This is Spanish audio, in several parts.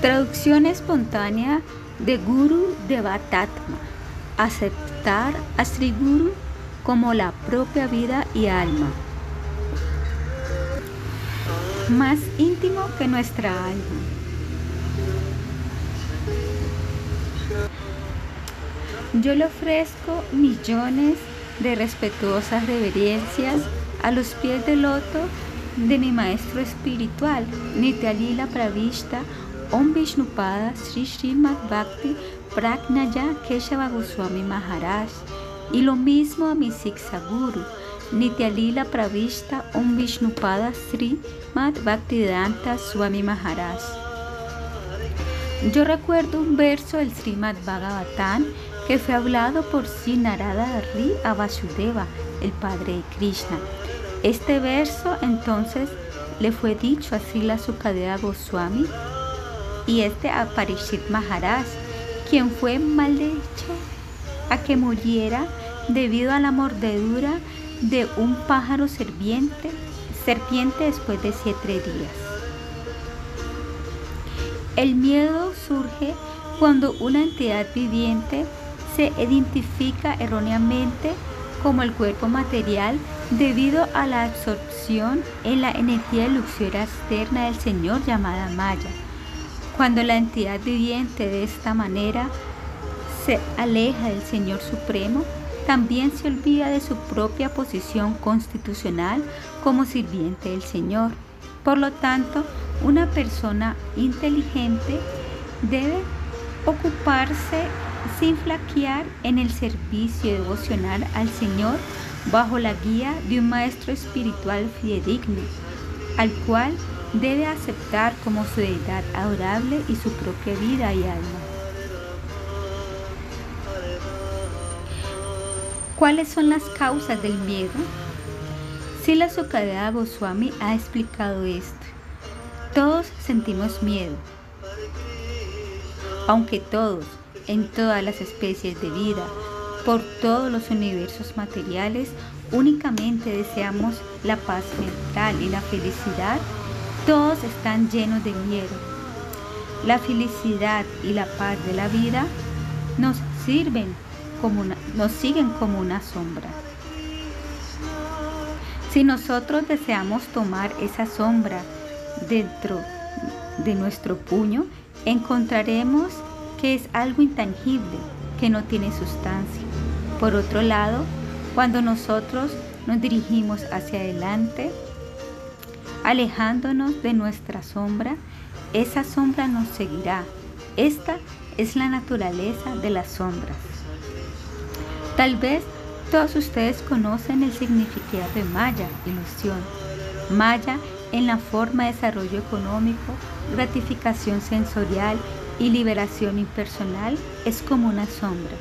Traducción espontánea de Guru Devatatma. Aceptar a Sri Guru como la propia vida y alma. Más íntimo que nuestra alma. Yo le ofrezco millones de respetuosas reverencias a los pies del loto de mi maestro espiritual, Nityalila Pravishta Om Vishnupada Sri Srimad Bhakti Pragnaya Keshava Goswami Maharaj y lo mismo a mi Siksa Guru Nityalila Pravishta Om Vishnupada Sri Mad Bhaktivedanta Swami Maharaj. Yo recuerdo un verso del Srimad Bhagavatam que fue hablado por Sinarada Ri a Vasudeva, el padre de Krishna. Este verso entonces le fue dicho a Srila Sukadeva Goswami y este a Parishit Maharaj, quien fue maldicho a que muriera debido a la mordedura de un pájaro serpiente, serpiente después de siete días. El miedo surge cuando una entidad viviente se identifica erróneamente como el cuerpo material debido a la absorción en la energía luxuria externa del Señor llamada Maya cuando la entidad viviente de esta manera se aleja del Señor Supremo, también se olvida de su propia posición constitucional como sirviente del Señor. Por lo tanto, una persona inteligente debe ocuparse sin flaquear en el servicio devocional al Señor bajo la guía de un maestro espiritual fidedigno, al cual debe aceptar como su deidad adorable y su propia vida y alma. ¿Cuáles son las causas del miedo? Sila Sukadeva Goswami ha explicado esto. Todos sentimos miedo. Aunque todos, en todas las especies de vida, por todos los universos materiales, únicamente deseamos la paz mental y la felicidad, todos están llenos de miedo. La felicidad y la paz de la vida nos sirven como nos siguen como una sombra. Si nosotros deseamos tomar esa sombra dentro de nuestro puño, encontraremos que es algo intangible, que no tiene sustancia. Por otro lado, cuando nosotros nos dirigimos hacia adelante, alejándonos de nuestra sombra, esa sombra nos seguirá. Esta es la naturaleza de las sombras. Tal vez todos ustedes conocen el significado de Maya, ilusión. Maya en la forma de desarrollo económico, gratificación sensorial y liberación impersonal es como una sombra.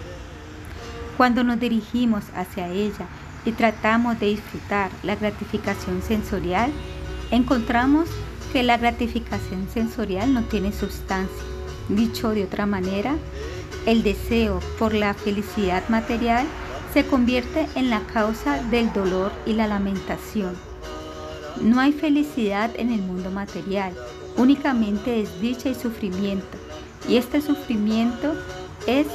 Cuando nos dirigimos hacia ella y tratamos de disfrutar la gratificación sensorial, encontramos que la gratificación sensorial no tiene sustancia. Dicho de otra manera, el deseo por la felicidad material se convierte en la causa del dolor y la lamentación. No hay felicidad en el mundo material, únicamente desdicha y sufrimiento, y este sufrimiento es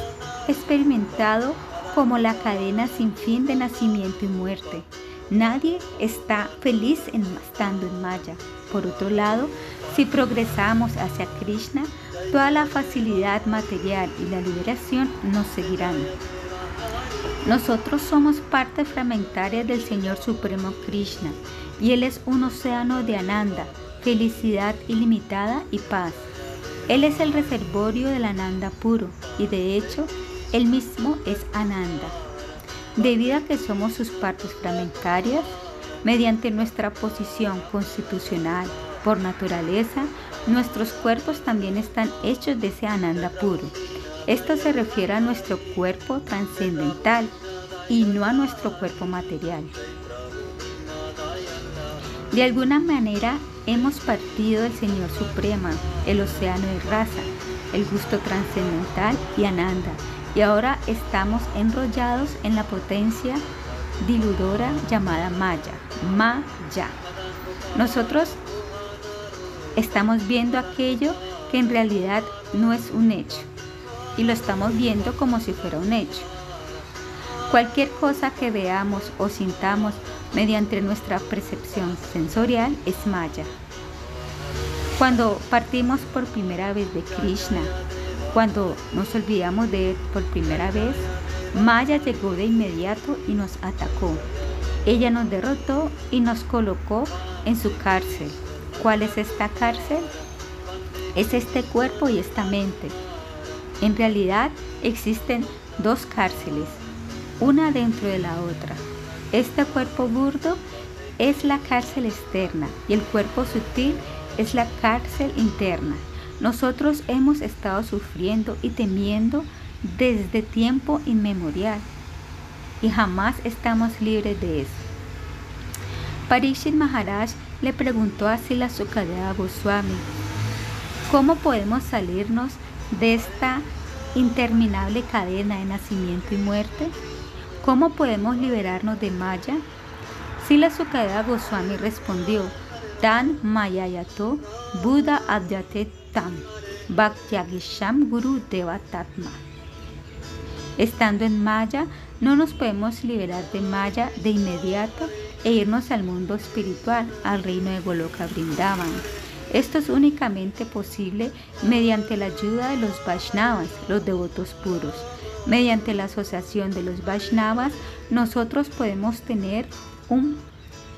experimentado como la cadena sin fin de nacimiento y muerte. Nadie está feliz estando en Maya. Por otro lado, si progresamos hacia Krishna, toda la facilidad material y la liberación nos seguirán. Nosotros somos parte fragmentaria del Señor Supremo Krishna y Él es un océano de Ananda, felicidad ilimitada y paz. Él es el reservorio del Ananda puro y de hecho Él mismo es Ananda. Debido a que somos sus partes fragmentarias, mediante nuestra posición constitucional por naturaleza, nuestros cuerpos también están hechos de ese ananda puro. Esto se refiere a nuestro cuerpo trascendental y no a nuestro cuerpo material. De alguna manera hemos partido del Señor Suprema, el océano de raza, el gusto trascendental y ananda, y ahora estamos enrollados en la potencia diludora llamada Maya, Maya. Nosotros estamos viendo aquello que en realidad no es un hecho y lo estamos viendo como si fuera un hecho. Cualquier cosa que veamos o sintamos mediante nuestra percepción sensorial es Maya. Cuando partimos por primera vez de Krishna, cuando nos olvidamos de él por primera vez, Maya llegó de inmediato y nos atacó. Ella nos derrotó y nos colocó en su cárcel. ¿Cuál es esta cárcel? Es este cuerpo y esta mente. En realidad existen dos cárceles, una dentro de la otra. Este cuerpo burdo es la cárcel externa y el cuerpo sutil es la cárcel interna. Nosotros hemos estado sufriendo y temiendo desde tiempo inmemorial y jamás estamos libres de eso. Parishit Maharaj le preguntó a Sila Sukadeva Goswami, ¿cómo podemos salirnos de esta interminable cadena de nacimiento y muerte? ¿Cómo podemos liberarnos de Maya? Sila Sukadeva Goswami respondió, Tan Mayayato Buddha Adyate Tam Bhaktyagisham Guru Devatatma. Estando en Maya, no nos podemos liberar de Maya de inmediato e irnos al mundo espiritual, al reino de Goloka Vrindavan. Esto es únicamente posible mediante la ayuda de los Vaishnavas, los devotos puros. Mediante la asociación de los Vaishnavas, nosotros podemos tener un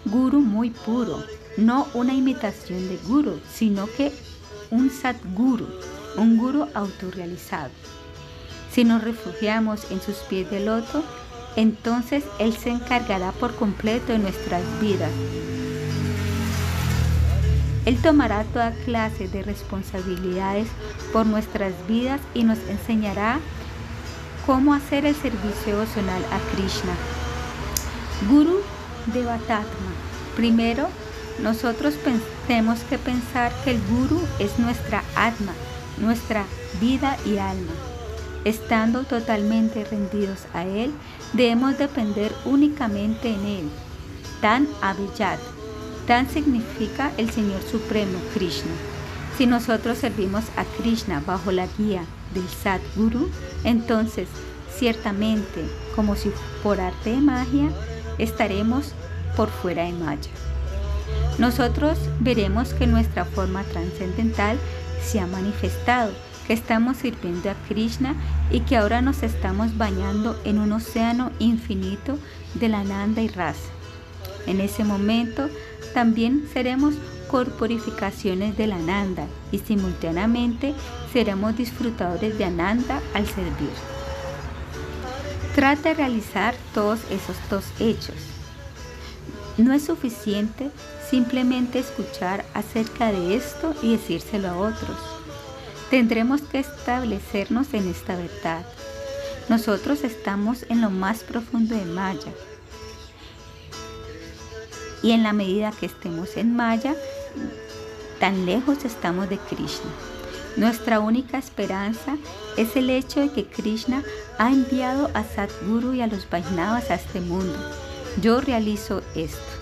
guru muy puro, no una imitación de guru, sino que un satguru, un guru autorrealizado. Si nos refugiamos en sus pies de loto, entonces Él se encargará por completo de nuestras vidas. Él tomará toda clase de responsabilidades por nuestras vidas y nos enseñará cómo hacer el servicio devocional a Krishna. Guru Devatatma. Primero, nosotros tenemos que pensar que el Guru es nuestra atma, nuestra vida y alma. Estando totalmente rendidos a Él, debemos depender únicamente en Él. Tan Abhijat. Tan significa el Señor Supremo, Krishna. Si nosotros servimos a Krishna bajo la guía del Sadguru, entonces ciertamente, como si por arte de magia, estaremos por fuera de Maya. Nosotros veremos que nuestra forma trascendental se ha manifestado que estamos sirviendo a Krishna y que ahora nos estamos bañando en un océano infinito de la Nanda y Rasa. En ese momento también seremos corporificaciones de la Nanda y simultáneamente seremos disfrutadores de Ananda al servir. Trata de realizar todos esos dos hechos. No es suficiente simplemente escuchar acerca de esto y decírselo a otros Tendremos que establecernos en esta verdad. Nosotros estamos en lo más profundo de Maya. Y en la medida que estemos en Maya, tan lejos estamos de Krishna. Nuestra única esperanza es el hecho de que Krishna ha enviado a Sadguru y a los Vaishnavas a este mundo. Yo realizo esto.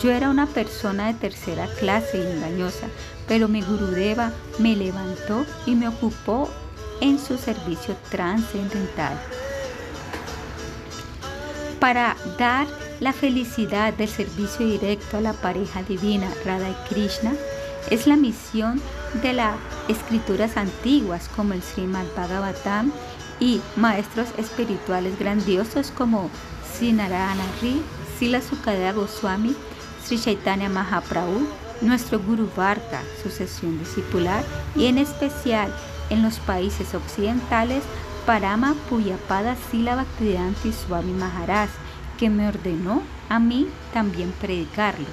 Yo era una persona de tercera clase y engañosa, pero mi Gurudeva me levantó y me ocupó en su servicio trascendental. Para dar la felicidad del servicio directo a la pareja divina Radha y Krishna, es la misión de las escrituras antiguas como el Srimad Bhagavatam y maestros espirituales grandiosos como Sinarana Ri, Sila Sukadeva Goswami, Sri Chaitanya Mahaprabhu, nuestro Guru Varka, sucesión discipular, y en especial en los países occidentales, Parama Puyapada Sila Bhaktivedanta Swami Maharaj, que me ordenó a mí también predicarlo.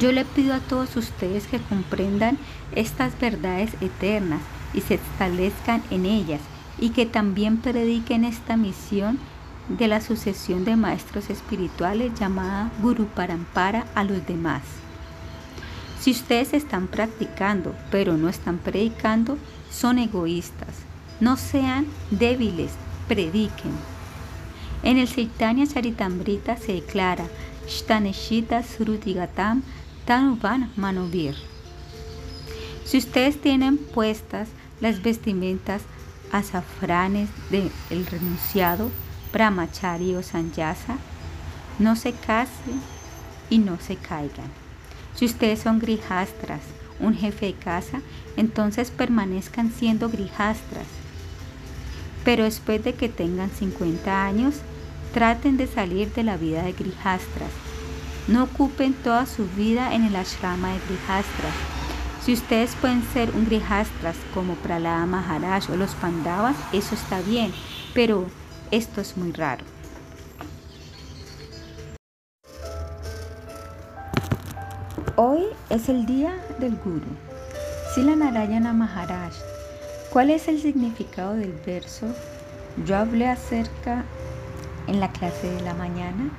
Yo le pido a todos ustedes que comprendan estas verdades eternas y se establezcan en ellas y que también prediquen esta misión de la sucesión de maestros espirituales llamada Guru Parampara a los demás. Si ustedes están practicando pero no están predicando, son egoístas. No sean débiles, prediquen. En el Chaitanya Charitamrita se declara Shtaneshita Srutigatam Tanuvan Manovir. Si ustedes tienen puestas las vestimentas azafranes del renunciado Brahmachari o Sanyasa, no se casen y no se caigan. Si ustedes son grijastras, un jefe de casa, entonces permanezcan siendo grijastras. Pero después de que tengan 50 años, traten de salir de la vida de grijastras. No ocupen toda su vida en el ashrama de grijastras. Si ustedes pueden ser un grijastras como Pralada Maharaj o los Pandavas, eso está bien, pero esto es muy raro. Hoy es el día del Guru. Sila Narayana Maharaj. ¿Cuál es el significado del verso? Yo hablé acerca en la clase de la mañana.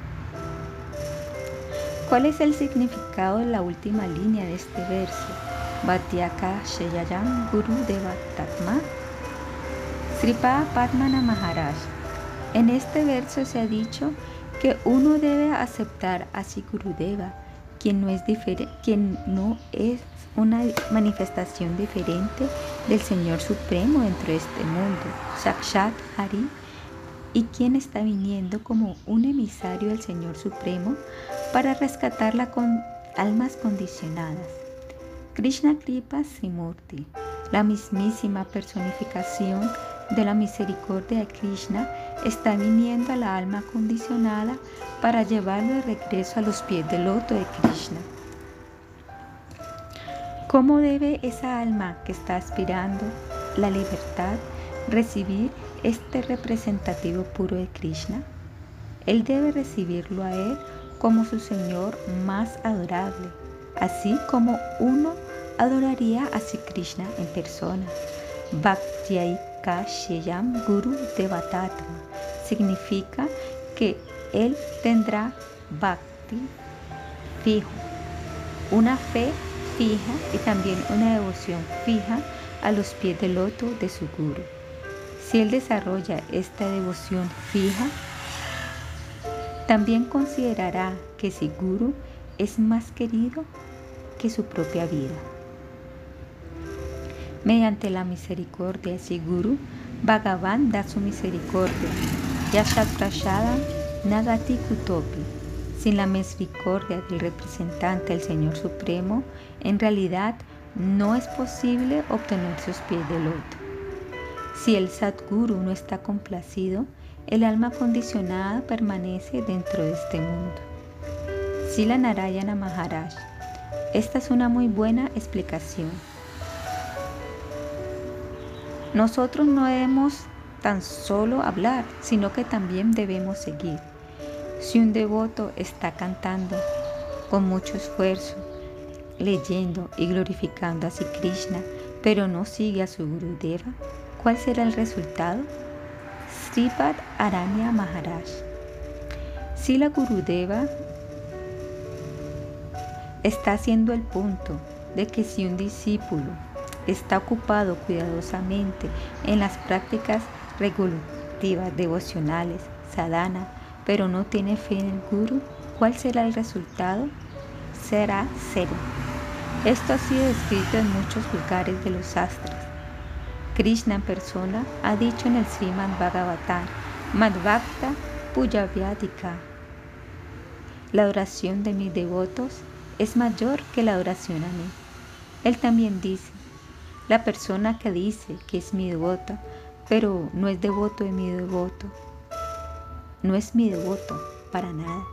¿Cuál es el significado de la última línea de este verso? Bhatyaka Sheyayam Guru Devatatma. Sripa Padmana Maharaj. En este verso se ha dicho que uno debe aceptar a Gurudeva quien no es, quien no es una manifestación diferente del Señor Supremo dentro de este mundo, Sakshat Hari, y quien está viniendo como un emisario del Señor Supremo para rescatarla con almas condicionadas. Krishna Kripa Simurti, la mismísima personificación de la misericordia de Krishna, está viniendo a la alma condicionada para llevarlo de regreso a los pies del loto de Krishna. ¿Cómo debe esa alma que está aspirando la libertad recibir este representativo puro de Krishna? Él debe recibirlo a Él como su Señor más adorable, así como uno adoraría a Sri Krishna en persona. Bhaktiaika Sheyam Guru Devatatma significa que él tendrá bhakti fijo, una fe fija y también una devoción fija a los pies del loto de su guru. Si él desarrolla esta devoción fija, también considerará que su guru es más querido que su propia vida. Mediante la misericordia de su guru, Bhagavan da su misericordia. Yashat Prashadam Nagati Kutopi. Sin la misericordia del representante del Señor Supremo, en realidad no es posible obtener sus pies de loto. Si el Sadguru no está complacido, el alma condicionada permanece dentro de este mundo. Sila Narayana Maharaj. Esta es una muy buena explicación. Nosotros no debemos tan solo hablar, sino que también debemos seguir. Si un devoto está cantando con mucho esfuerzo, leyendo y glorificando a Sri Krishna, pero no sigue a su Gurudeva, ¿cuál será el resultado? Sripad Aranya Maharaj. Si la Gurudeva está haciendo el punto de que si un discípulo está ocupado cuidadosamente en las prácticas regulativas devocionales, sadhana, pero no tiene fe en el Guru, ¿cuál será el resultado? Será cero. Esto ha sido escrito en muchos lugares de los astros. Krishna en persona ha dicho en el Srimad Bhagavatam, Madhvakta Puyavyadika. La adoración de mis devotos es mayor que la adoración a mí. Él también dice, la persona que dice que es mi devota, pero no es devoto de mi devoto, no es mi devoto para nada.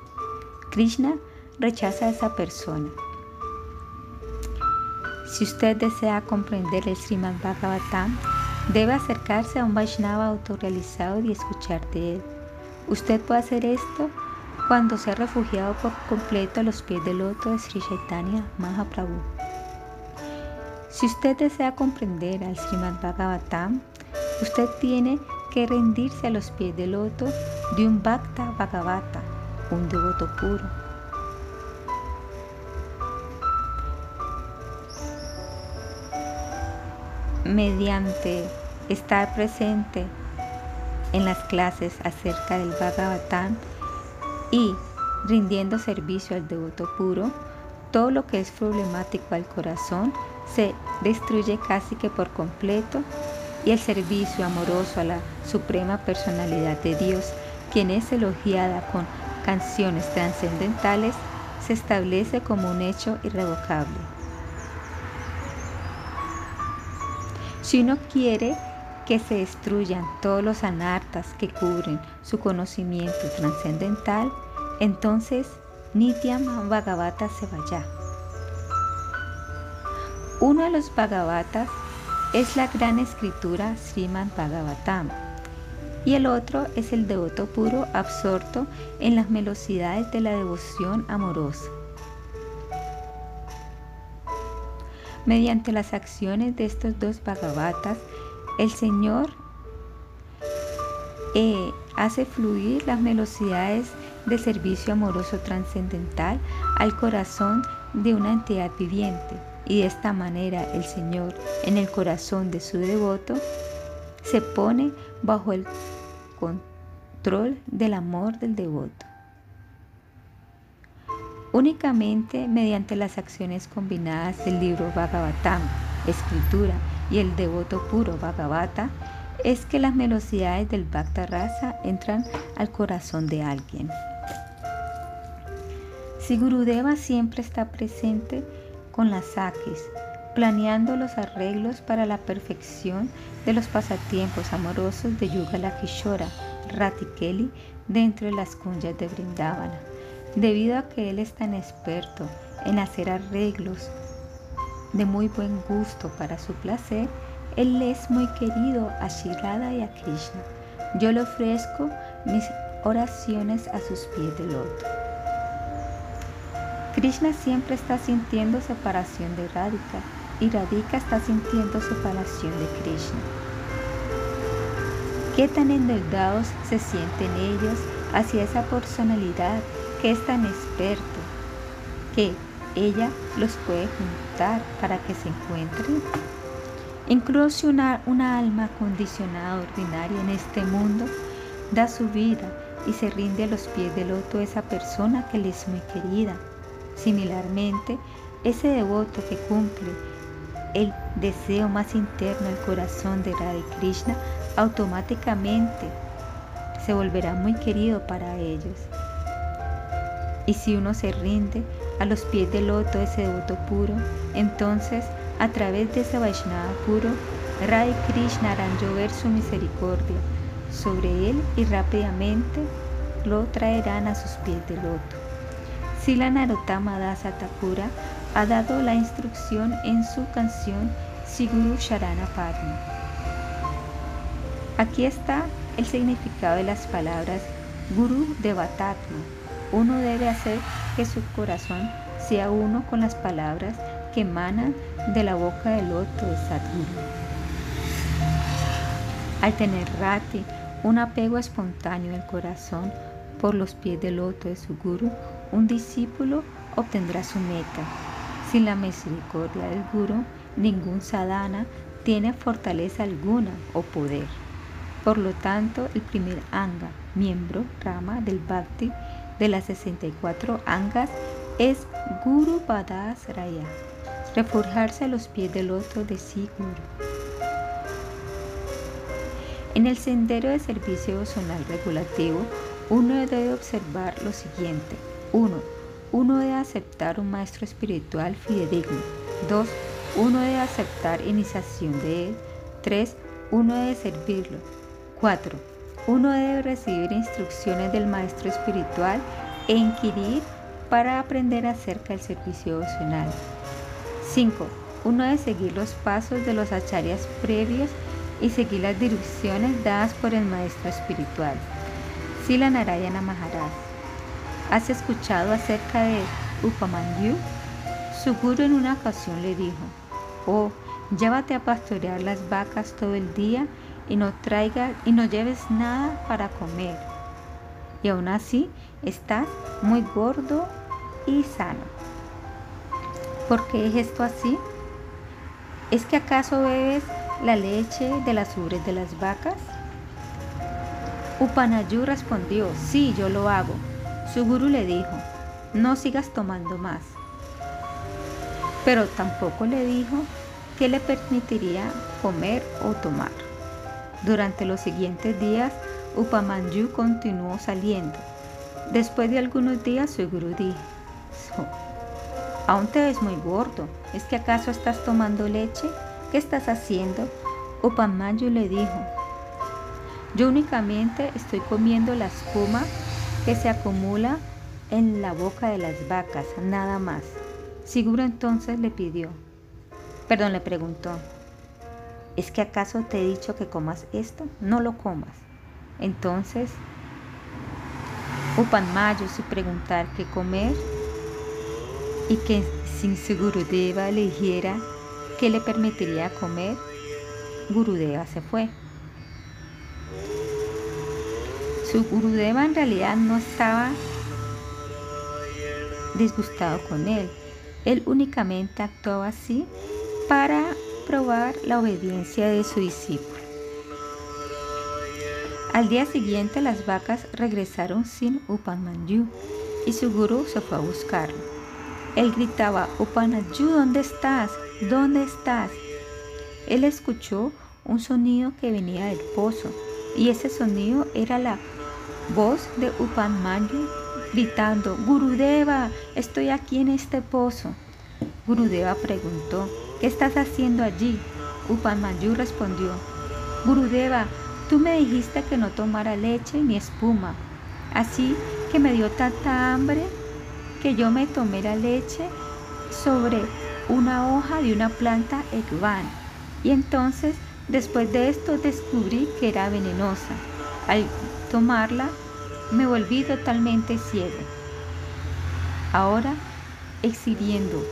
Krishna rechaza a esa persona. Si usted desea comprender el Srimad Bhagavatam, debe acercarse a un Vaishnava autorrealizado y escuchar de él. Usted puede hacer esto cuando se ha refugiado por completo a los pies del loto de Sri Chaitanya Mahaprabhu. Si usted desea comprender al Srimad Bhagavatam, usted tiene que rendirse a los pies del loto de un Bhakta Bhagavata, un devoto puro. Mediante estar presente en las clases acerca del Bhagavatam y rindiendo servicio al devoto puro, todo lo que es problemático al corazón se destruye casi que por completo y el servicio amoroso a la suprema personalidad de Dios, quien es elogiada con canciones trascendentales, se establece como un hecho irrevocable. Si uno quiere que se destruyan todos los anartas que cubren su conocimiento trascendental, entonces Nityam Bhagavata se vaya. Uno de los Bhagavatas es la gran escritura Srimad Bhagavatam y el otro es el devoto puro absorto en las velocidades de la devoción amorosa. Mediante las acciones de estos dos Bhagavatas, el Señor eh, hace fluir las velocidades de servicio amoroso trascendental al corazón de una entidad viviente. Y de esta manera el Señor en el corazón de su devoto se pone bajo el control del amor del devoto. Únicamente mediante las acciones combinadas del libro Bhagavatam, escritura, y el devoto puro Bhagavata, es que las velocidades del Bhakta Rasa entran al corazón de alguien. Si Gurudeva siempre está presente con las sakis, planeando los arreglos para la perfección de los pasatiempos amorosos de Yugala Kishora, Ratikeli, dentro de las cunyas de Brindavana. Debido a que él es tan experto en hacer arreglos de muy buen gusto para su placer, él es muy querido a Shirada y a Krishna. Yo le ofrezco mis oraciones a sus pies de loto. Krishna siempre está sintiendo separación de Radhika y Radhika está sintiendo separación de Krishna. ¿Qué tan endeudados se sienten ellos hacia esa personalidad que es tan experto que ella los puede juntar para que se encuentren? Incluso una, una alma condicionada ordinaria en este mundo da su vida y se rinde a los pies del loto esa persona que le es muy querida. Similarmente, ese devoto que cumple el deseo más interno del corazón de Radha Krishna automáticamente se volverá muy querido para ellos. Y si uno se rinde a los pies del loto ese devoto puro, entonces a través de ese Vaishnava puro, Radha Krishna harán llover su misericordia sobre él y rápidamente lo traerán a sus pies del loto. Sila Narottama Das Thakura ha dado la instrucción en su canción Siguru Sharana Padma. Aquí está el significado de las palabras Guru Devatatma. Uno debe hacer que su corazón sea uno con las palabras que emanan de la boca del otro de Sadguru. Al tener Rati, un apego espontáneo del corazón por los pies del loto de su guru, un discípulo obtendrá su meta. Sin la misericordia del guru, ningún sadhana tiene fortaleza alguna o poder. Por lo tanto, el primer anga, miembro, rama del bhakti de las 64 angas, es Guru Badas Raya, reforjarse a los pies del otro de sí Guru. En el sendero de servicio devocional regulativo, uno debe observar lo siguiente. 1. Uno debe aceptar un maestro espiritual fidedigno. 2. Uno debe aceptar iniciación de él. 3. Uno debe servirlo. 4. Uno debe recibir instrucciones del maestro espiritual e inquirir para aprender acerca del servicio devocional. 5. Uno debe seguir los pasos de los acharyas previos y seguir las direcciones dadas por el maestro espiritual. Sila Narayana Maharaj. ¿Has escuchado acerca de Upamanyu? Su guru en una ocasión le dijo, oh, llévate a pastorear las vacas todo el día y no traigas y no lleves nada para comer. Y aún así estás muy gordo y sano. ¿Por qué es esto así? ¿Es que acaso bebes la leche de las ubres de las vacas? Upanayu respondió, sí, yo lo hago. Su guru le dijo, no sigas tomando más. pero tampoco le dijo que le permitiría comer o tomar. Durante los siguientes días, Upamanyu continuó saliendo. Después de algunos días, su gurú dijo, aún te ves muy gordo, ¿es que acaso estás tomando leche? ¿Qué estás haciendo? Upamanyu le dijo, yo únicamente estoy comiendo la espuma que se acumula en la boca de las vacas, nada más. Siguro entonces le pidió, perdón, le preguntó, ¿es que acaso te he dicho que comas esto? No lo comas. Entonces, Upanmayo sin preguntar qué comer y que sin su Gurudeva le dijera que le permitiría comer, Gurudeva se fue. Su Gurudeva en realidad no estaba disgustado con él. Él únicamente actuaba así para probar la obediencia de su discípulo. Al día siguiente las vacas regresaron sin Upanmanyu y su gurú se fue a buscarlo. Él gritaba, Upanmanyu, ¿dónde estás? ¿Dónde estás? Él escuchó un sonido que venía del pozo y ese sonido era la voz de Upanmanyu gritando, Gurudeva, estoy aquí en este pozo. Gurudeva preguntó, ¿qué estás haciendo allí? Upanmanyu respondió, Gurudeva, tú me dijiste que no tomara leche ni espuma, así que me dio tanta hambre que yo me tomé la leche sobre una hoja de una planta ekvan. Y entonces, después de esto, descubrí que era venenosa. Al tomarla, me volví totalmente ciego. Ahora, exhibiendo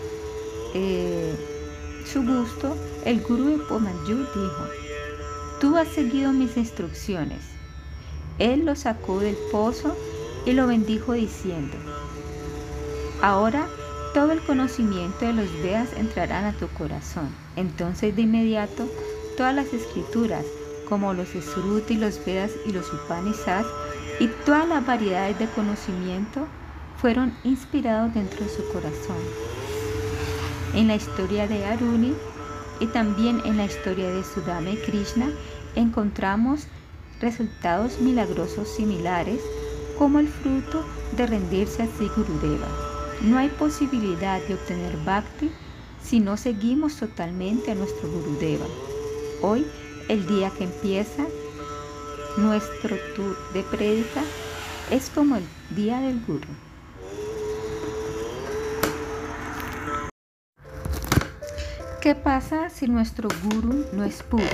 eh, su gusto, el gurú de Pomanyu dijo, tú has seguido mis instrucciones. Él lo sacó del pozo y lo bendijo diciendo, ahora todo el conocimiento de los Vedas entrarán a tu corazón. Entonces de inmediato todas las escrituras, como los Sruti, los Vedas y los Upanishads, y todas las variedades de conocimiento fueron inspirados dentro de su corazón. En la historia de Aruni y también en la historia de Sudama y Krishna encontramos resultados milagrosos similares como el fruto de rendirse a Sri Gurudeva. No hay posibilidad de obtener bhakti si no seguimos totalmente a nuestro Gurudeva. Hoy, el día que empieza, nuestro tour de prédica es como el día del guru. ¿Qué pasa si nuestro guru no es puro?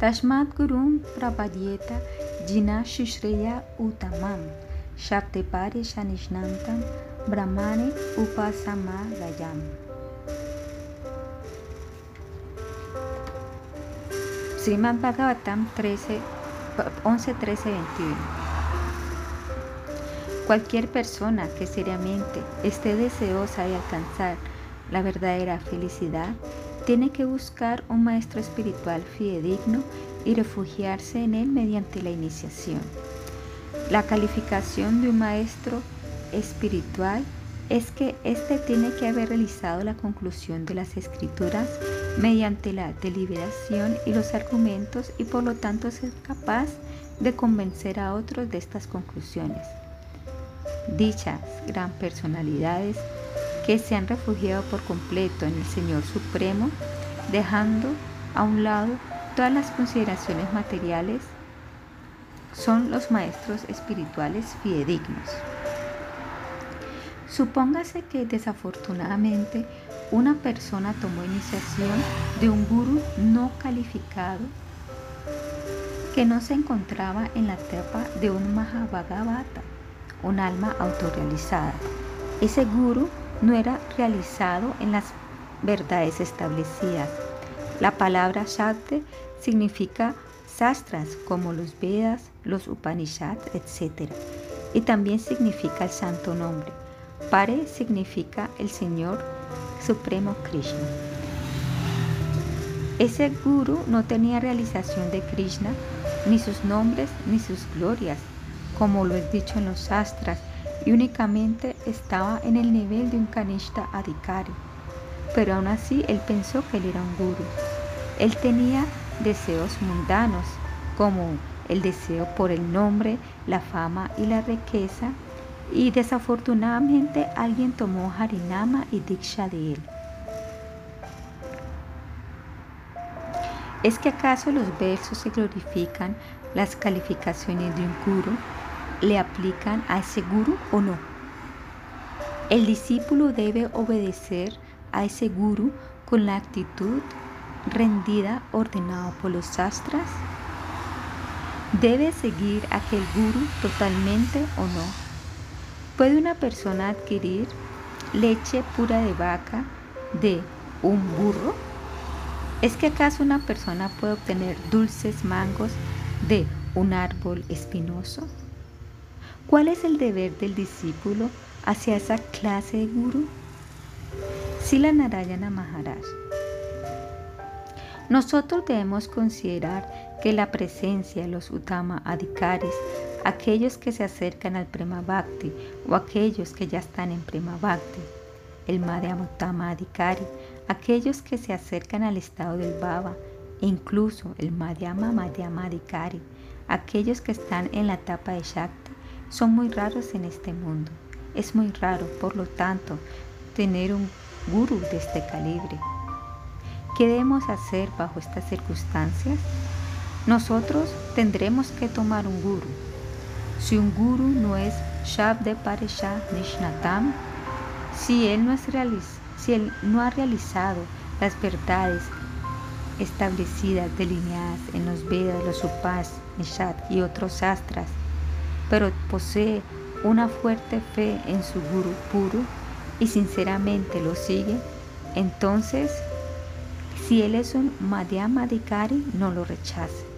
Tashmat Gurum Prapadyeta Jina Shishreya Utamam Shaktepari Shanishnantam Brahmane Upasamadayam Srimad Bhagavatam 13 11, 13, 21. Cualquier persona que seriamente esté deseosa de alcanzar la verdadera felicidad tiene que buscar un maestro espiritual fidedigno y refugiarse en él mediante la iniciación. La calificación de un maestro espiritual es que éste tiene que haber realizado la conclusión de las escrituras mediante la deliberación y los argumentos y por lo tanto ser capaz de convencer a otros de estas conclusiones. Dichas gran personalidades que se han refugiado por completo en el Señor Supremo, dejando a un lado todas las consideraciones materiales, son los maestros espirituales fidedignos. Supóngase que desafortunadamente una persona tomó iniciación de un guru no calificado que no se encontraba en la etapa de un Mahabhagavata, un alma autorrealizada. Ese guru no era realizado en las verdades establecidas. La palabra Shakti significa sastras como los Vedas, los Upanishads, etc. Y también significa el santo nombre. Pare significa el Señor Supremo Krishna. Ese guru no tenía realización de Krishna, ni sus nombres, ni sus glorias, como lo es dicho en los astras, y únicamente estaba en el nivel de un Kanishta Adhikari. pero aún así él pensó que él era un guru. Él tenía deseos mundanos, como el deseo por el nombre, la fama y la riqueza, y desafortunadamente alguien tomó Harinama y Diksha de él. ¿Es que acaso los versos que glorifican las calificaciones de un guru le aplican a ese guru o no? El discípulo debe obedecer a ese guru con la actitud rendida ordenado por los astras. Debe seguir aquel guru totalmente o no. ¿Puede una persona adquirir leche pura de vaca de un burro? ¿Es que acaso una persona puede obtener dulces mangos de un árbol espinoso? ¿Cuál es el deber del discípulo hacia esa clase de guru? Sila Narayana Maharaj. Nosotros debemos considerar que la presencia de los Uttama Adhikaris, aquellos que se acercan al Prema Bhakti o aquellos que ya están en Prema Bhakti, el Madhyama Uttama Adhikari, aquellos que se acercan al estado del Baba e incluso el Madhyama Madhyama Adhikari, aquellos que están en la etapa de Shakti, son muy raros en este mundo. Es muy raro, por lo tanto, tener un guru de este calibre. ¿Qué debemos hacer bajo estas circunstancias? Nosotros tendremos que tomar un guru. Si un guru no es Shabde Paresha Nishnatam, si él no es si él no ha realizado las verdades establecidas, delineadas en los Vedas, los Upas, Nishat y otros astras, pero posee una fuerte fe en su Guru puro y sinceramente lo sigue, entonces, si él es un Madhyamadikari, no lo rechace.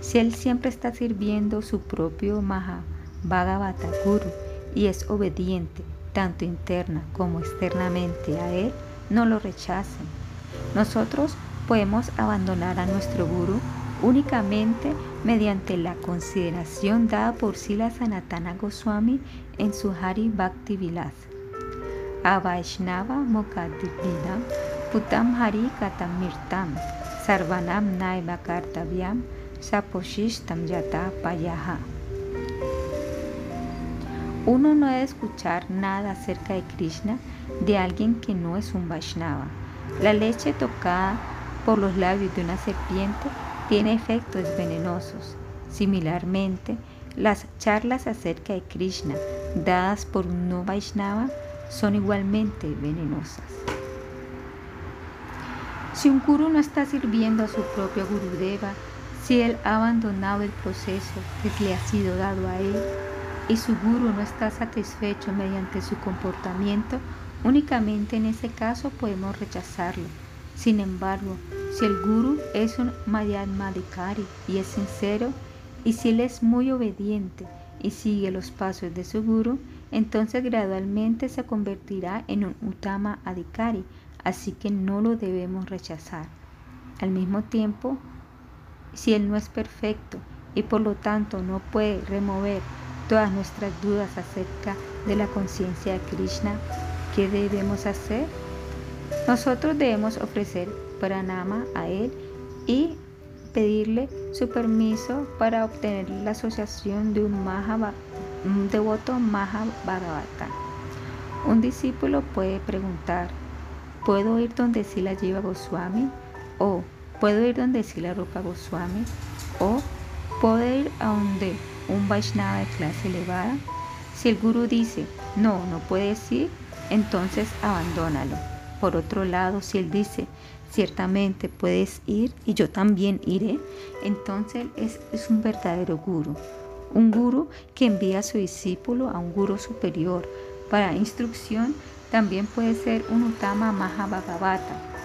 Si él siempre está sirviendo su propio Maha Bhagavata Guru y es obediente, tanto interna como externamente a Él, no lo rechacen. Nosotros podemos abandonar a nuestro guru únicamente mediante la consideración dada por Sila Sanatana Goswami en su Hari Bhakti Vilas. Avaishnava Mokadividam Putam Hari Katamirtam Sarvanam Naiva Kartavyam Saposhishtam Yata Payaha. Uno no debe escuchar nada acerca de Krishna de alguien que no es un Vaishnava. La leche tocada por los labios de una serpiente tiene efectos venenosos. Similarmente, las charlas acerca de Krishna dadas por un no Vaishnava son igualmente venenosas. Si un guru no está sirviendo a su propio Gurudeva, si él ha abandonado el proceso que le ha sido dado a él, y su guru no está satisfecho mediante su comportamiento, únicamente en ese caso podemos rechazarlo. Sin embargo, si el guru es un Madhyadmadikari y es sincero, y si él es muy obediente y sigue los pasos de su guru, entonces gradualmente se convertirá en un Uttama Adhikari, así que no lo debemos rechazar. Al mismo tiempo, si él no es perfecto y por lo tanto no puede remover todas nuestras dudas acerca de la conciencia de Krishna, ¿qué debemos hacer? Nosotros debemos ofrecer pranama a él y pedirle su permiso para obtener la asociación de un, Maha, un devoto Mahabharata. Un discípulo puede preguntar, ¿puedo ir donde Sila Jiva Goswami? ¿O puedo ir donde Sila Rupa Goswami? ¿O puedo ir a donde un Vaishnava de clase elevada? Si el gurú dice, no, no puedes ir, entonces abandónalo. Por otro lado, si él dice, ciertamente puedes ir y yo también iré, entonces es, es un verdadero guru. Un guru que envía a su discípulo a un guru superior para instrucción también puede ser un Uttama Mahabhagavata,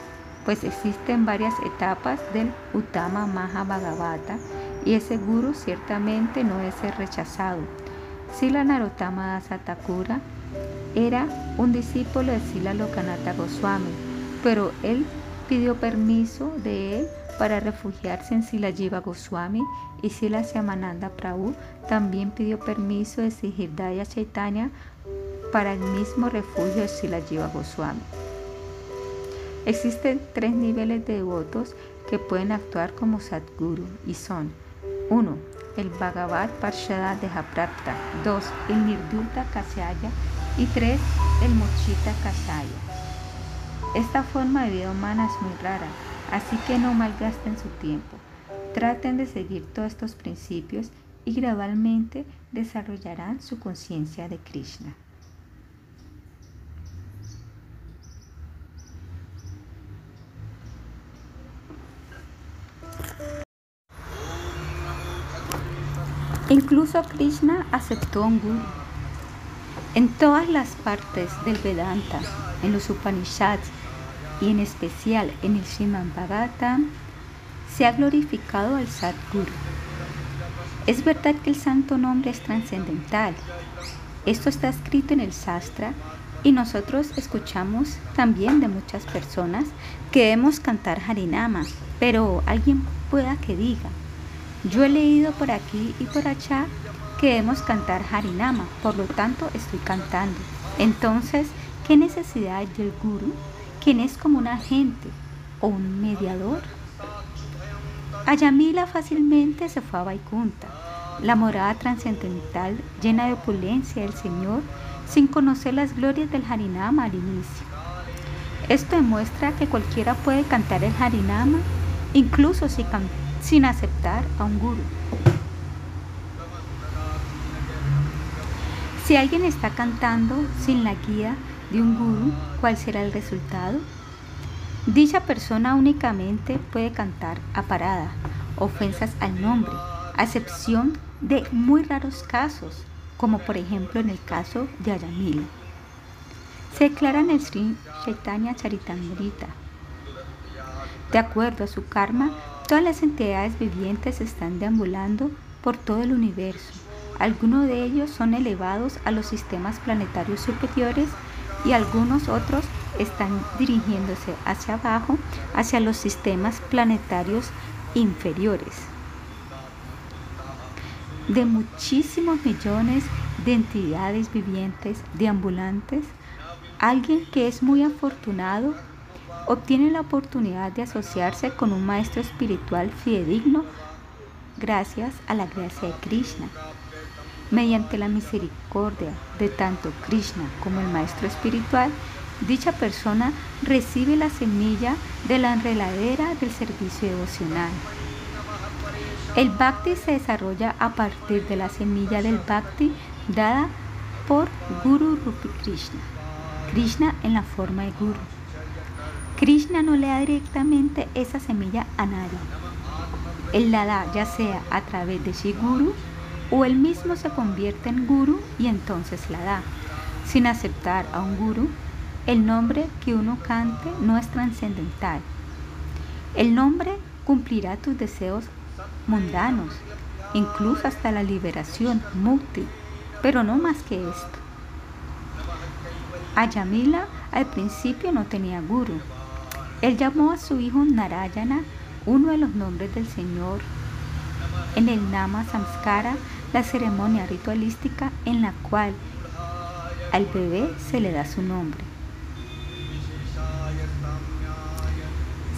pues existen varias etapas del Uttama Mahabhagavata y ese guru ciertamente no es ser rechazado. Sila Narottama Satakura era un discípulo de Sila Lokanata Goswami, pero él pidió permiso de él para refugiarse en Sila Jiva Goswami y Sila Syamananda Prabhu también pidió permiso de Sihirdaya Chaitanya para el mismo refugio de Sila Jiva Goswami. Existen tres niveles de devotos que pueden actuar como Sadguru y son 1. El Bhagavad Parshada de Japrapta 2. El Nirduta Kasaya y 3. El Mochita Kasaya. Esta forma de vida humana es muy rara, así que no malgasten su tiempo. Traten de seguir todos estos principios y gradualmente desarrollarán su conciencia de Krishna. Incluso Krishna aceptó un guru. En todas las partes del Vedanta, en los Upanishads y en especial en el Srimad Bhagavatam, se ha glorificado al Sadguru. Es verdad que el santo nombre es trascendental. Esto está escrito en el Sastra y nosotros escuchamos también de muchas personas que debemos cantar Harinama, pero alguien pueda que diga, yo he leído por aquí y por allá que debemos cantar Harinama, por lo tanto estoy cantando. Entonces, ¿qué necesidad hay del guru, quien es como un agente o un mediador? Ayamila fácilmente se fue a Vaikunta, la morada trascendental llena de opulencia del Señor, sin conocer las glorias del Harinama al inicio. Esto demuestra que cualquiera puede cantar el Harinama, incluso si canta sin aceptar a un guru. Si alguien está cantando sin la guía de un guru, ¿cuál será el resultado? Dicha persona únicamente puede cantar a parada, ofensas al nombre, a excepción de muy raros casos, como por ejemplo en el caso de Ayamila. Se declara en el Sri Chaitanya Charitamrita. De acuerdo a su karma, Todas las entidades vivientes están deambulando por todo el universo. Algunos de ellos son elevados a los sistemas planetarios superiores y algunos otros están dirigiéndose hacia abajo, hacia los sistemas planetarios inferiores. De muchísimos millones de entidades vivientes deambulantes, alguien que es muy afortunado obtiene la oportunidad de asociarse con un maestro espiritual fidedigno gracias a la gracia de Krishna. Mediante la misericordia de tanto Krishna como el maestro espiritual, dicha persona recibe la semilla de la enreladera del servicio devocional. El bhakti se desarrolla a partir de la semilla del bhakti dada por Guru Rupi Krishna, Krishna en la forma de Guru. Krishna no le da directamente esa semilla a nadie. Él la da ya sea a través de Shiguru o él mismo se convierte en guru y entonces la da. Sin aceptar a un guru, el nombre que uno cante no es trascendental. El nombre cumplirá tus deseos mundanos, incluso hasta la liberación, mukti, pero no más que esto. Ayamila al principio no tenía guru, él llamó a su hijo Narayana, uno de los nombres del Señor, en el Nama Samskara, la ceremonia ritualística en la cual al bebé se le da su nombre.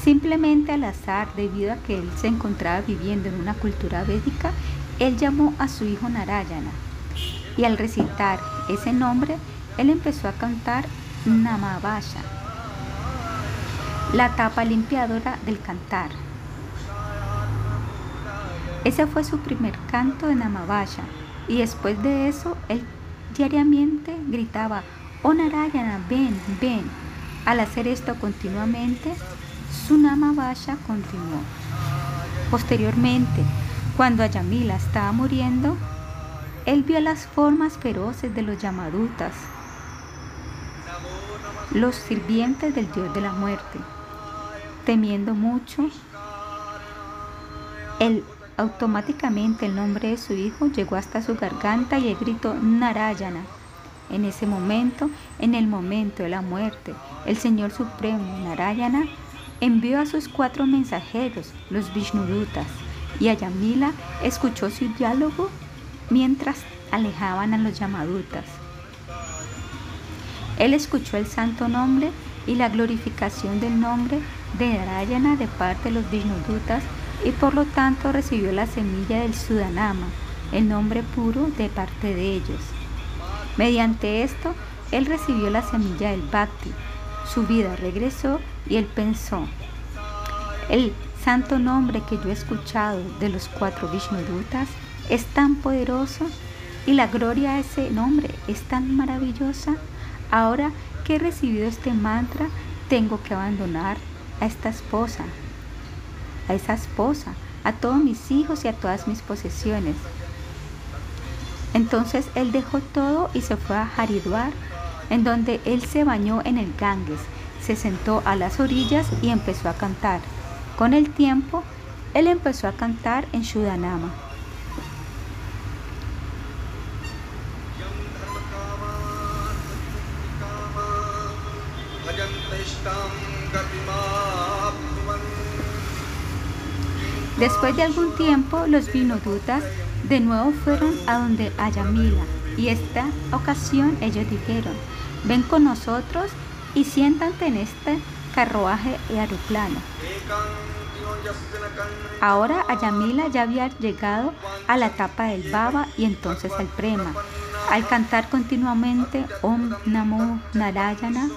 Simplemente al azar, debido a que él se encontraba viviendo en una cultura védica, él llamó a su hijo Narayana. Y al recitar ese nombre, él empezó a cantar Namavasha, la tapa limpiadora del cantar. Ese fue su primer canto en Namavasha y después de eso él diariamente gritaba, Oh Narayana, ven, ven. Al hacer esto continuamente, su Namavasha continuó. Posteriormente, cuando Ayamila estaba muriendo, él vio las formas feroces de los Yamadutas, los sirvientes del dios de la muerte temiendo mucho, automáticamente el nombre de su hijo llegó hasta su garganta y el gritó Narayana. En ese momento, en el momento de la muerte, el Señor Supremo Narayana envió a sus cuatro mensajeros, los Vishnudutas, y Ayamila escuchó su diálogo mientras alejaban a los Yamadutas. Él escuchó el santo nombre y la glorificación del nombre de Narayana de parte de los Vishnudutas y por lo tanto recibió la semilla del Sudanama, el nombre puro de parte de ellos. Mediante esto, él recibió la semilla del Bhakti. Su vida regresó y él pensó, el santo nombre que yo he escuchado de los cuatro Vishnudutas es tan poderoso y la gloria a ese nombre es tan maravillosa. Ahora que he recibido este mantra, tengo que abandonar a esta esposa, a esa esposa, a todos mis hijos y a todas mis posesiones. Entonces él dejó todo y se fue a Haridwar, en donde él se bañó en el Ganges, se sentó a las orillas y empezó a cantar. Con el tiempo, él empezó a cantar en Shudanama. Después de algún tiempo, los vinodutas de nuevo fueron a donde Ayamila y esta ocasión ellos dijeron, ven con nosotros y siéntate en este carruaje aeroplano. Ahora Ayamila ya había llegado a la etapa del Baba y entonces al Prema. Al cantar continuamente Om Namo Narayana,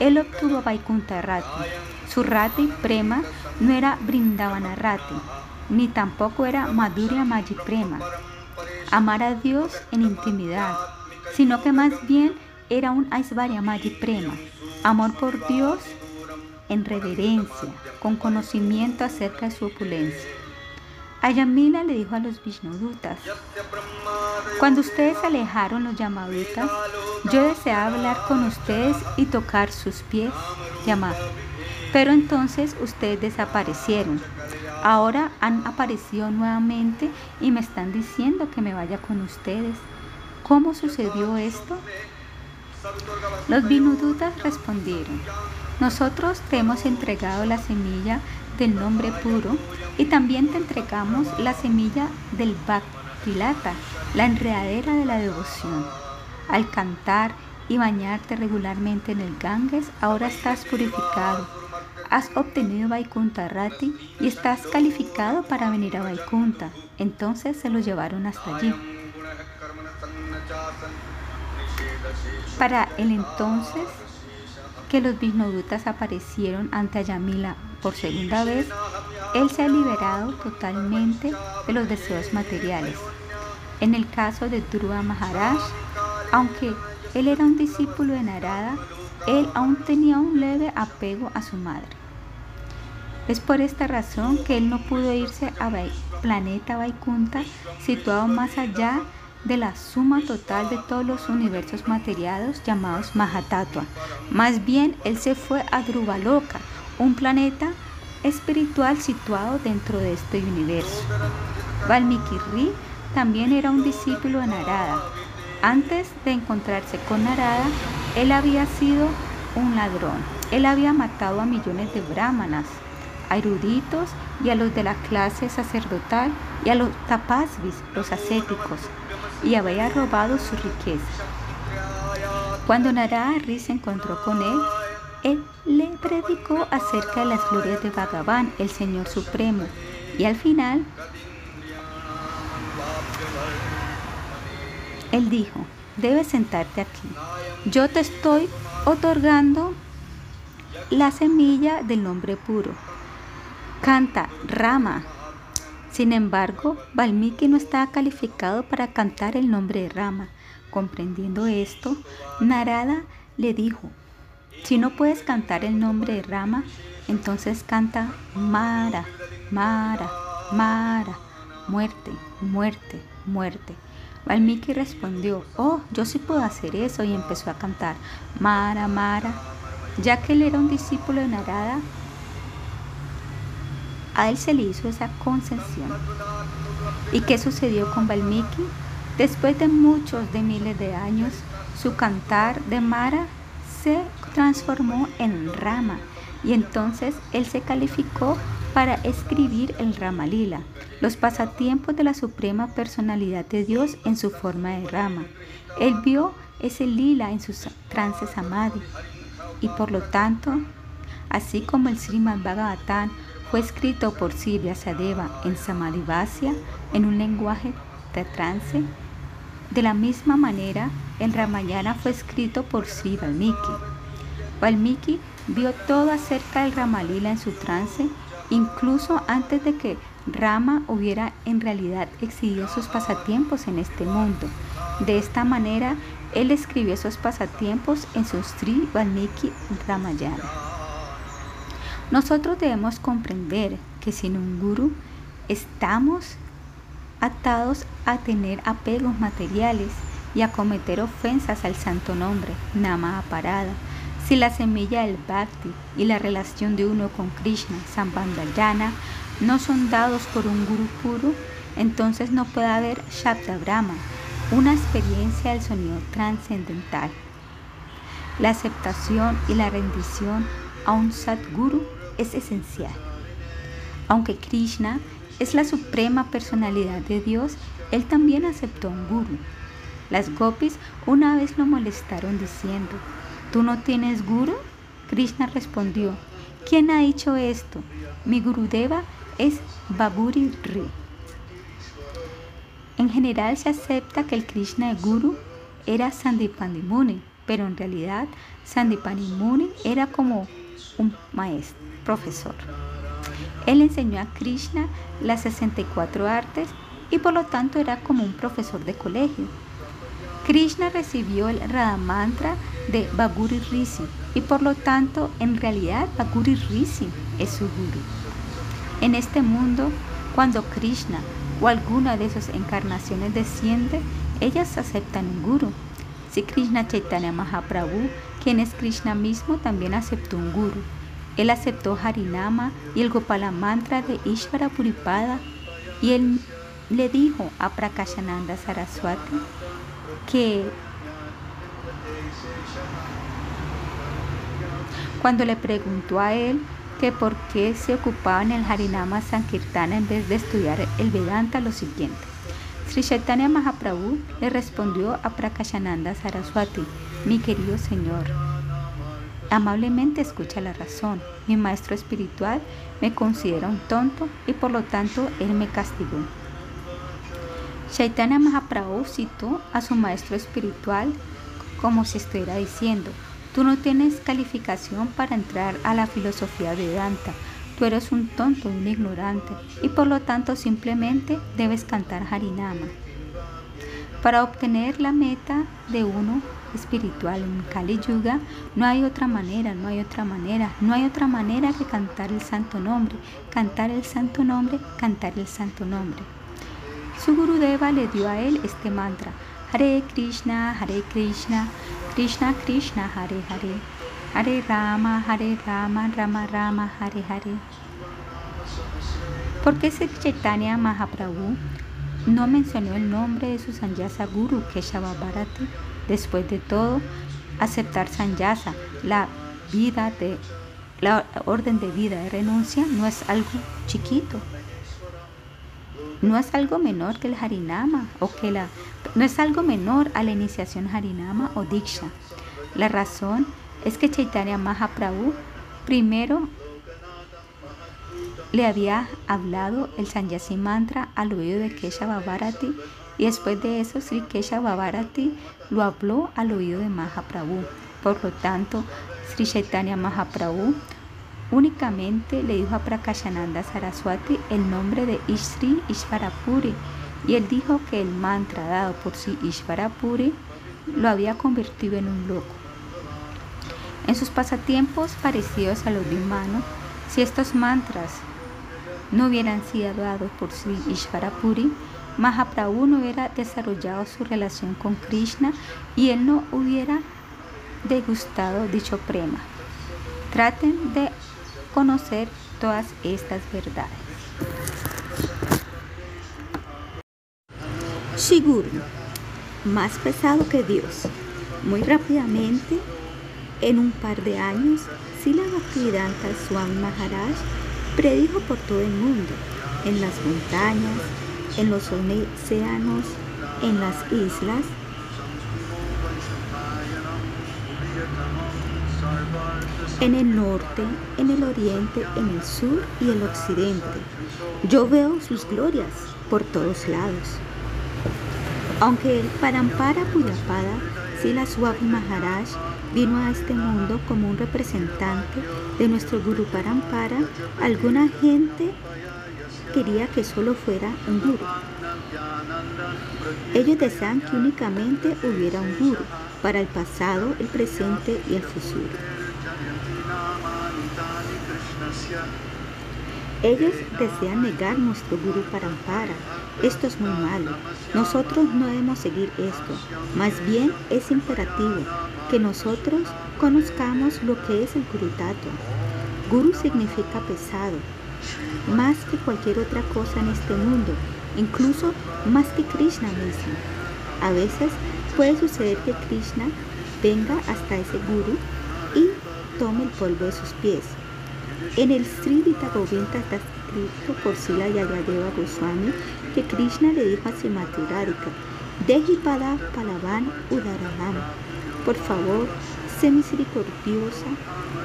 él obtuvo Vaikuntha Rati. Su Rati Prema no era Brindavana Rati, ni tampoco era Madhurya Prema, amar a Dios en intimidad, sino que más bien era un Aisvarya Prema, amor por Dios en reverencia, con conocimiento acerca de su opulencia. Ayamila le dijo a los Vishnudutas, cuando ustedes alejaron los Yamadutas, yo deseaba hablar con ustedes y tocar sus pies, llamar. Pero entonces ustedes desaparecieron. Ahora han aparecido nuevamente y me están diciendo que me vaya con ustedes. ¿Cómo sucedió esto? Los Vinudutas respondieron, nosotros te hemos entregado la semilla del nombre puro y también te entregamos la semilla del Bhaktilata, la enredadera de la devoción. Al cantar y bañarte regularmente en el Ganges, ahora estás purificado has obtenido Vaikunta Rati y estás calificado para venir a Vaikunta. Entonces se lo llevaron hasta allí. Para el entonces que los Vishnudutas aparecieron ante Ayamila por segunda vez, él se ha liberado totalmente de los deseos materiales. En el caso de Dhruva Maharaj, aunque él era un discípulo de Narada, él aún tenía un leve apego a su madre. Es por esta razón que él no pudo irse a planeta Vaikunta, situado más allá de la suma total de todos los universos materiados llamados Mahatattva. Más bien, él se fue a Druvaloka, un planeta espiritual situado dentro de este universo. Valmiki Ri también era un discípulo de Narada. Antes de encontrarse con Narada, él había sido un ladrón. Él había matado a millones de brahmanas, a eruditos y a los de la clase sacerdotal y a los tapasvis, los ascéticos, y había robado su riqueza. Cuando Narada se encontró con él, él le predicó acerca de las glorias de Bhagavan, el Señor Supremo, y al final él dijo, debes sentarte aquí. Yo te estoy otorgando la semilla del nombre puro. Canta Rama. Sin embargo, Valmiki no estaba calificado para cantar el nombre de Rama. Comprendiendo esto, Narada le dijo, si no puedes cantar el nombre de Rama, entonces canta Mara, Mara, Mara, muerte, muerte, muerte. Valmiki respondió, oh, yo sí puedo hacer eso y empezó a cantar Mara, Mara. Ya que él era un discípulo de Narada, a él se le hizo esa concesión. ¿Y qué sucedió con Valmiki? Después de muchos de miles de años, su cantar de Mara se transformó en Rama y entonces él se calificó para escribir el Rama Lila, los pasatiempos de la suprema personalidad de Dios en su forma de rama. Él vio ese lila en sus trances samadhi y por lo tanto, así como el Srimad Bhagavatam fue escrito por Sri Vyasadeva en Samadhivasya en un lenguaje de trance, de la misma manera el Ramayana fue escrito por Sri Valmiki. Valmiki vio todo acerca del Ramalila en su trance, incluso antes de que Rama hubiera en realidad exhibido sus pasatiempos en este mundo. De esta manera, él escribió esos pasatiempos en su Sri Valmiki Ramayana. Nosotros debemos comprender que sin un guru estamos atados a tener apegos materiales y a cometer ofensas al santo nombre, Nama Parada. Si la semilla del Bhakti y la relación de uno con Krishna, Sambandayana, no son dados por un guru puro, entonces no puede haber Shabda Brahma, una experiencia del sonido trascendental. La aceptación y la rendición a un Sadguru es esencial. Aunque Krishna es la suprema personalidad de Dios, él también aceptó un guru. Las gopis una vez lo molestaron diciendo, ¿tú no tienes guru? Krishna respondió, ¿quién ha dicho esto? Mi gurudeva es Baburi Ri. En general se acepta que el Krishna Guru era Sandipani Muni, pero en realidad Sandipani Muni era como un maestro, profesor. Él enseñó a Krishna las 64 artes y por lo tanto era como un profesor de colegio. Krishna recibió el Radha Mantra de Bhaguri Rishi y por lo tanto en realidad Bhaguri Rishi es su guru. En este mundo, cuando Krishna o alguna de sus encarnaciones desciende, ellas aceptan un guru. Si Krishna Chaitanya Mahaprabhu, quien es Krishna mismo, también aceptó un guru. Él aceptó Harinama y el Gopala Mantra de Ishvara Puripada y él le dijo a Prakashananda Saraswati que cuando le preguntó a él que por qué se ocupaba en el Harinama Sankirtana en vez de estudiar el Vedanta lo siguiente. Sri Chaitanya Mahaprabhu le respondió a Prakashananda Saraswati, mi querido señor, amablemente escucha la razón. Mi maestro espiritual me considera un tonto y por lo tanto él me castigó. Chaitanya Mahaprabhu citó a su maestro espiritual como si estuviera diciendo, tú no tienes calificación para entrar a la filosofía de Vedanta, tú eres un tonto, un ignorante y por lo tanto simplemente debes cantar Harinama. Para obtener la meta de uno espiritual en Kali Yuga, no hay otra manera, no hay otra manera, no hay otra manera que cantar el santo nombre, cantar el santo nombre, cantar el santo nombre. Su Gurudeva le dio a él este mantra, Hare Krishna, Hare Krishna, Krishna Krishna, Hare Hare, Hare Rama, Hare Rama, Rama Rama, Hare Hare. ¿Por qué Sri Chaitanya Mahaprabhu no mencionó el nombre de su Sanyasa Guru Keshava Bharati. Después de todo, aceptar Sanyasa, la vida de la orden de vida de renuncia, no es algo chiquito. No es algo menor que el Harinama o que la no es algo menor a la iniciación Harinama o Diksha. La razón es que Chaitanya Mahaprabhu primero le había hablado el Sanyasi Mantra al oído de Kesha Bharati y después de eso Sri Kesha Bharati lo habló al oído de Mahaprabhu. Por lo tanto, Sri Chaitanya Mahaprabhu únicamente le dijo a Prakashananda Saraswati el nombre de Ishri Ishvarapuri y él dijo que el mantra dado por Sri Ishvarapuri lo había convertido en un loco. En sus pasatiempos parecidos a los de humano, si estos mantras no hubieran sido dados por Sri Ishvarapuri, Mahaprabhu no hubiera desarrollado su relación con Krishna y él no hubiera degustado dicho prema. Traten de conocer todas estas verdades. Shiguru, más pesado que Dios. Muy rápidamente, en un par de años, Sila Bhaktivedanta Swami Maharaj predijo por todo el mundo, en las montañas, en los océanos, en las islas. En el norte, en el oriente, en el sur y el occidente. Yo veo sus glorias por todos lados. Aunque el Parampara Puyapada, Sila Swami Maharaj, vino a este mundo como un representante de nuestro Guru Parampara, alguna gente quería que solo fuera un guru. Ellos desean que únicamente hubiera un guru para el pasado, el presente y el futuro. Ellos desean negar nuestro Guru Parampara. Esto es muy malo. Nosotros no debemos seguir esto. Más bien es imperativo que nosotros conozcamos lo que es el Guru Tattva. Guru significa pesado, más que cualquier otra cosa en este mundo, incluso más que Krishna mismo. A veces puede suceder que Krishna venga hasta ese Guru y tome el polvo de sus pies. En el Sri Gita Govinda está escrito por Sila Yayadeva Goswami que Krishna le dijo a Srimati Radhika, Dejipada Palavan Udaradam, por favor, sé misericordiosa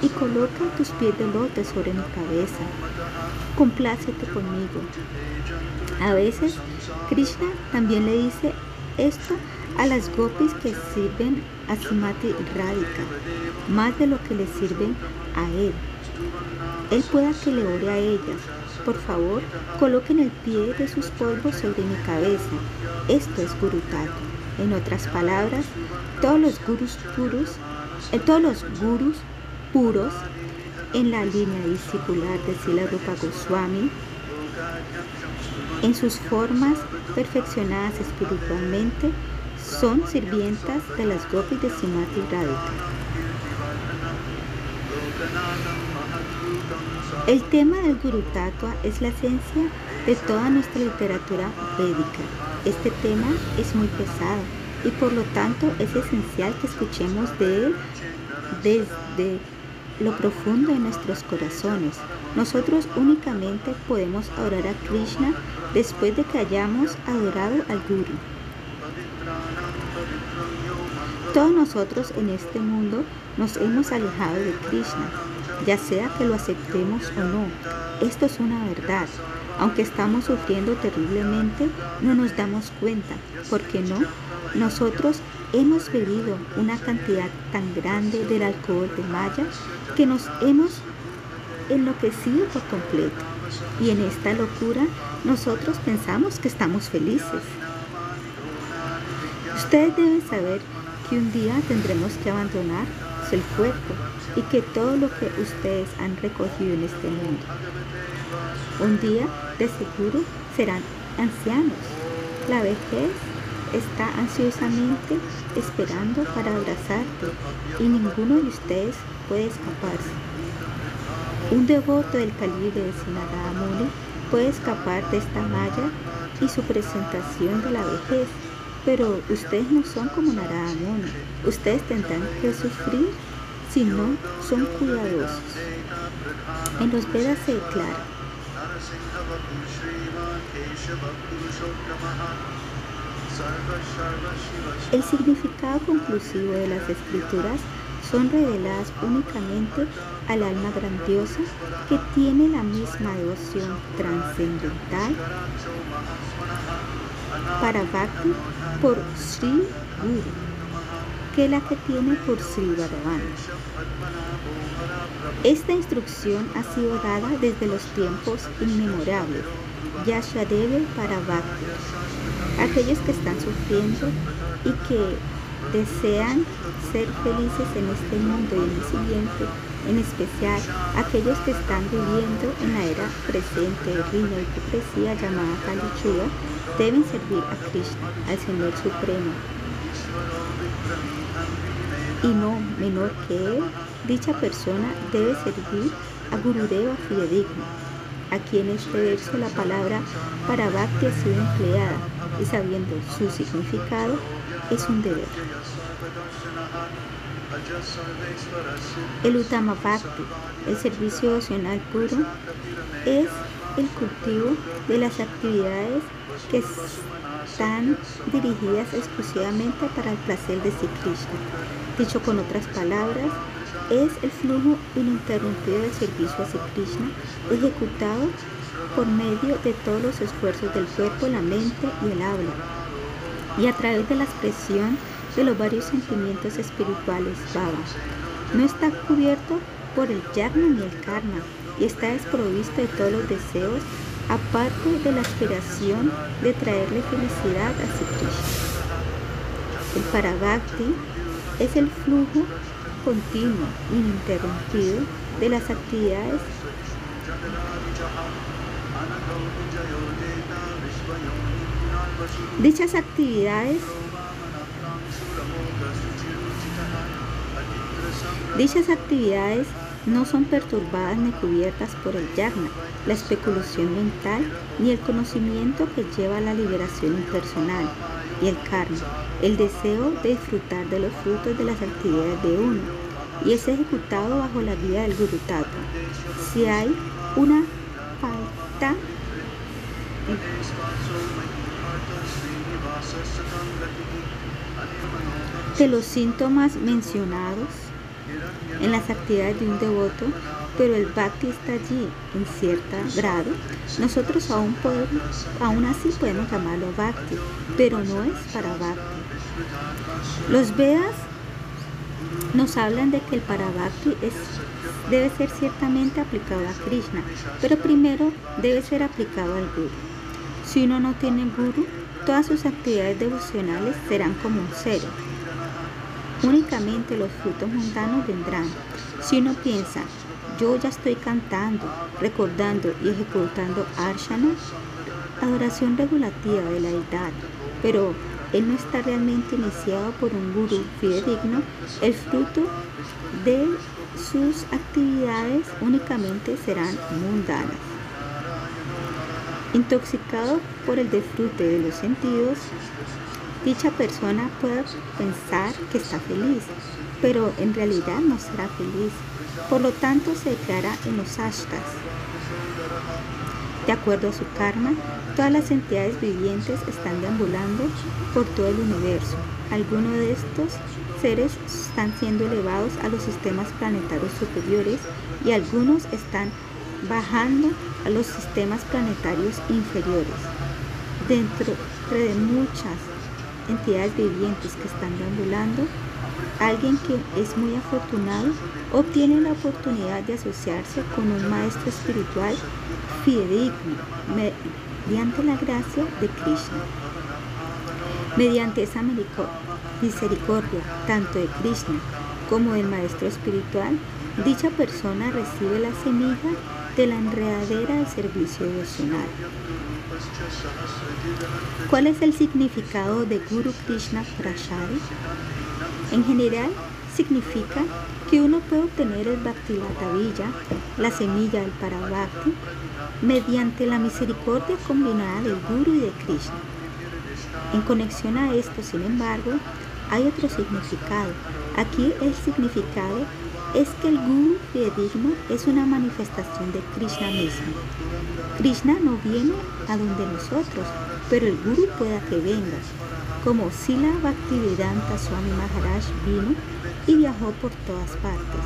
y coloca tus pies de lote sobre mi cabeza. Complácete conmigo. A veces, Krishna también le dice esto a las gopis que sirven a Srimati Radhika, más de lo que le sirven a él. Él pueda que le ore a ellas. Por favor, coloquen el pie de sus polvos sobre mi cabeza. Esto es Guru En otras palabras, todos los gurus puros, eh, todos los gurus puros en la línea discipular de Sila Rupa Goswami, en sus formas perfeccionadas espiritualmente, son sirvientas de las gopis de Simati Radhika. El tema del Guru Tattva es la esencia de toda nuestra literatura védica. Este tema es muy pesado y por lo tanto es esencial que escuchemos de él desde lo profundo de nuestros corazones. Nosotros únicamente podemos adorar a Krishna después de que hayamos adorado al Guru. Todos nosotros en este mundo nos hemos alejado de Krishna, ya sea que lo aceptemos o no. Esto es una verdad. Aunque estamos sufriendo terriblemente, no nos damos cuenta. ¿Por qué no? Nosotros hemos bebido una cantidad tan grande del alcohol de Maya que nos hemos enloquecido por completo. Y en esta locura nosotros pensamos que estamos felices. Ustedes deben saber que un día tendremos que abandonar el cuerpo y que todo lo que ustedes han recogido en este mundo. Un día de seguro serán ancianos. La vejez está ansiosamente esperando para abrazarte y ninguno de ustedes puede escaparse. Un devoto del calibre de Sinadamuni puede escapar de esta malla y su presentación de la vejez pero ustedes no son como Narada. Ustedes tendrán que sufrir si no son cuidadosos. En los Vedas se declara, el significado conclusivo de las escrituras son reveladas únicamente al alma grandiosa que tiene la misma devoción trascendental para Bhakti por Sri Guru que la que tiene por Bhagavan. Esta instrucción ha sido dada desde los tiempos inmemorables, Yashadeve para Bhakti. Aquellos que están sufriendo y que desean ser felices en este mundo y en el siguiente, en especial aquellos que están viviendo en la era presente de riña y hipocresía llamada Kali deben servir a Krishna, al Señor Supremo. Y no menor que él, dicha persona debe servir a Gurudeva fidedigno, a quien este verso la palabra para Bhakti ha sido empleada y sabiendo su significado es un deber. El Uttama Bhakti, el servicio devocional puro, es el cultivo de las actividades que están dirigidas exclusivamente para el placer de Sri Krishna. Dicho con otras palabras, es el flujo ininterrumpido de servicio hacia Krishna ejecutado por medio de todos los esfuerzos del cuerpo, la mente y el habla, y a través de la expresión de los varios sentimientos espirituales Baba. No está cubierto por el yagna ni el karma y está desprovisto de todos los deseos, aparte de la aspiración de traerle felicidad a su Krishna. El Parabhakti es el flujo continuo, ininterrumpido de las actividades. Dichas actividades Dichas actividades no son perturbadas ni cubiertas por el yagna, la especulación mental, ni el conocimiento que lleva a la liberación impersonal, y el karma, el deseo de disfrutar de los frutos de las actividades de uno, y es ejecutado bajo la guía del Guru Si hay una falta de los síntomas mencionados en las actividades de un devoto, pero el bhakti está allí en cierto grado, nosotros aún, podemos, aún así podemos llamarlo bhakti, pero no es para bhakti. Los Vedas nos hablan de que el parabhakti es, debe ser ciertamente aplicado a Krishna, pero primero debe ser aplicado al Guru. Si uno no tiene Guru, todas sus actividades devocionales serán como un cero. Únicamente los frutos mundanos vendrán. Si uno piensa, yo ya estoy cantando, recordando y ejecutando Arshana, adoración regulativa de la edad, pero él no está realmente iniciado por un gurú fidedigno, el fruto de sus actividades únicamente serán mundanas. Intoxicado por el disfrute de los sentidos, dicha persona puede pensar que está feliz, pero en realidad no será feliz. Por lo tanto, se declara en los ashtas. De acuerdo a su karma, todas las entidades vivientes están deambulando por todo el universo. Algunos de estos seres están siendo elevados a los sistemas planetarios superiores y algunos están bajando a los sistemas planetarios inferiores. Dentro de muchas entidades vivientes que están deambulando, alguien que es muy afortunado obtiene la oportunidad de asociarse con un maestro espiritual fidedigno mediante la gracia de Krishna. Mediante esa misericordia, tanto de Krishna como del maestro espiritual, dicha persona recibe la semilla de la enredadera del servicio devocional. ¿Cuál es el significado de Guru Krishna Prashari? En general, significa que uno puede obtener el Bhaktilatavilla, la semilla del Parabhakti, mediante la misericordia combinada del Guru y de Krishna. En conexión a esto, sin embargo, hay otro significado. Aquí el significado es que el Guru fidedigno es una manifestación de Krishna mismo. Krishna no viene a donde nosotros, pero el Guru pueda que venga, como Sila Bhaktivedanta Swami Maharaj vino y viajó por todas partes.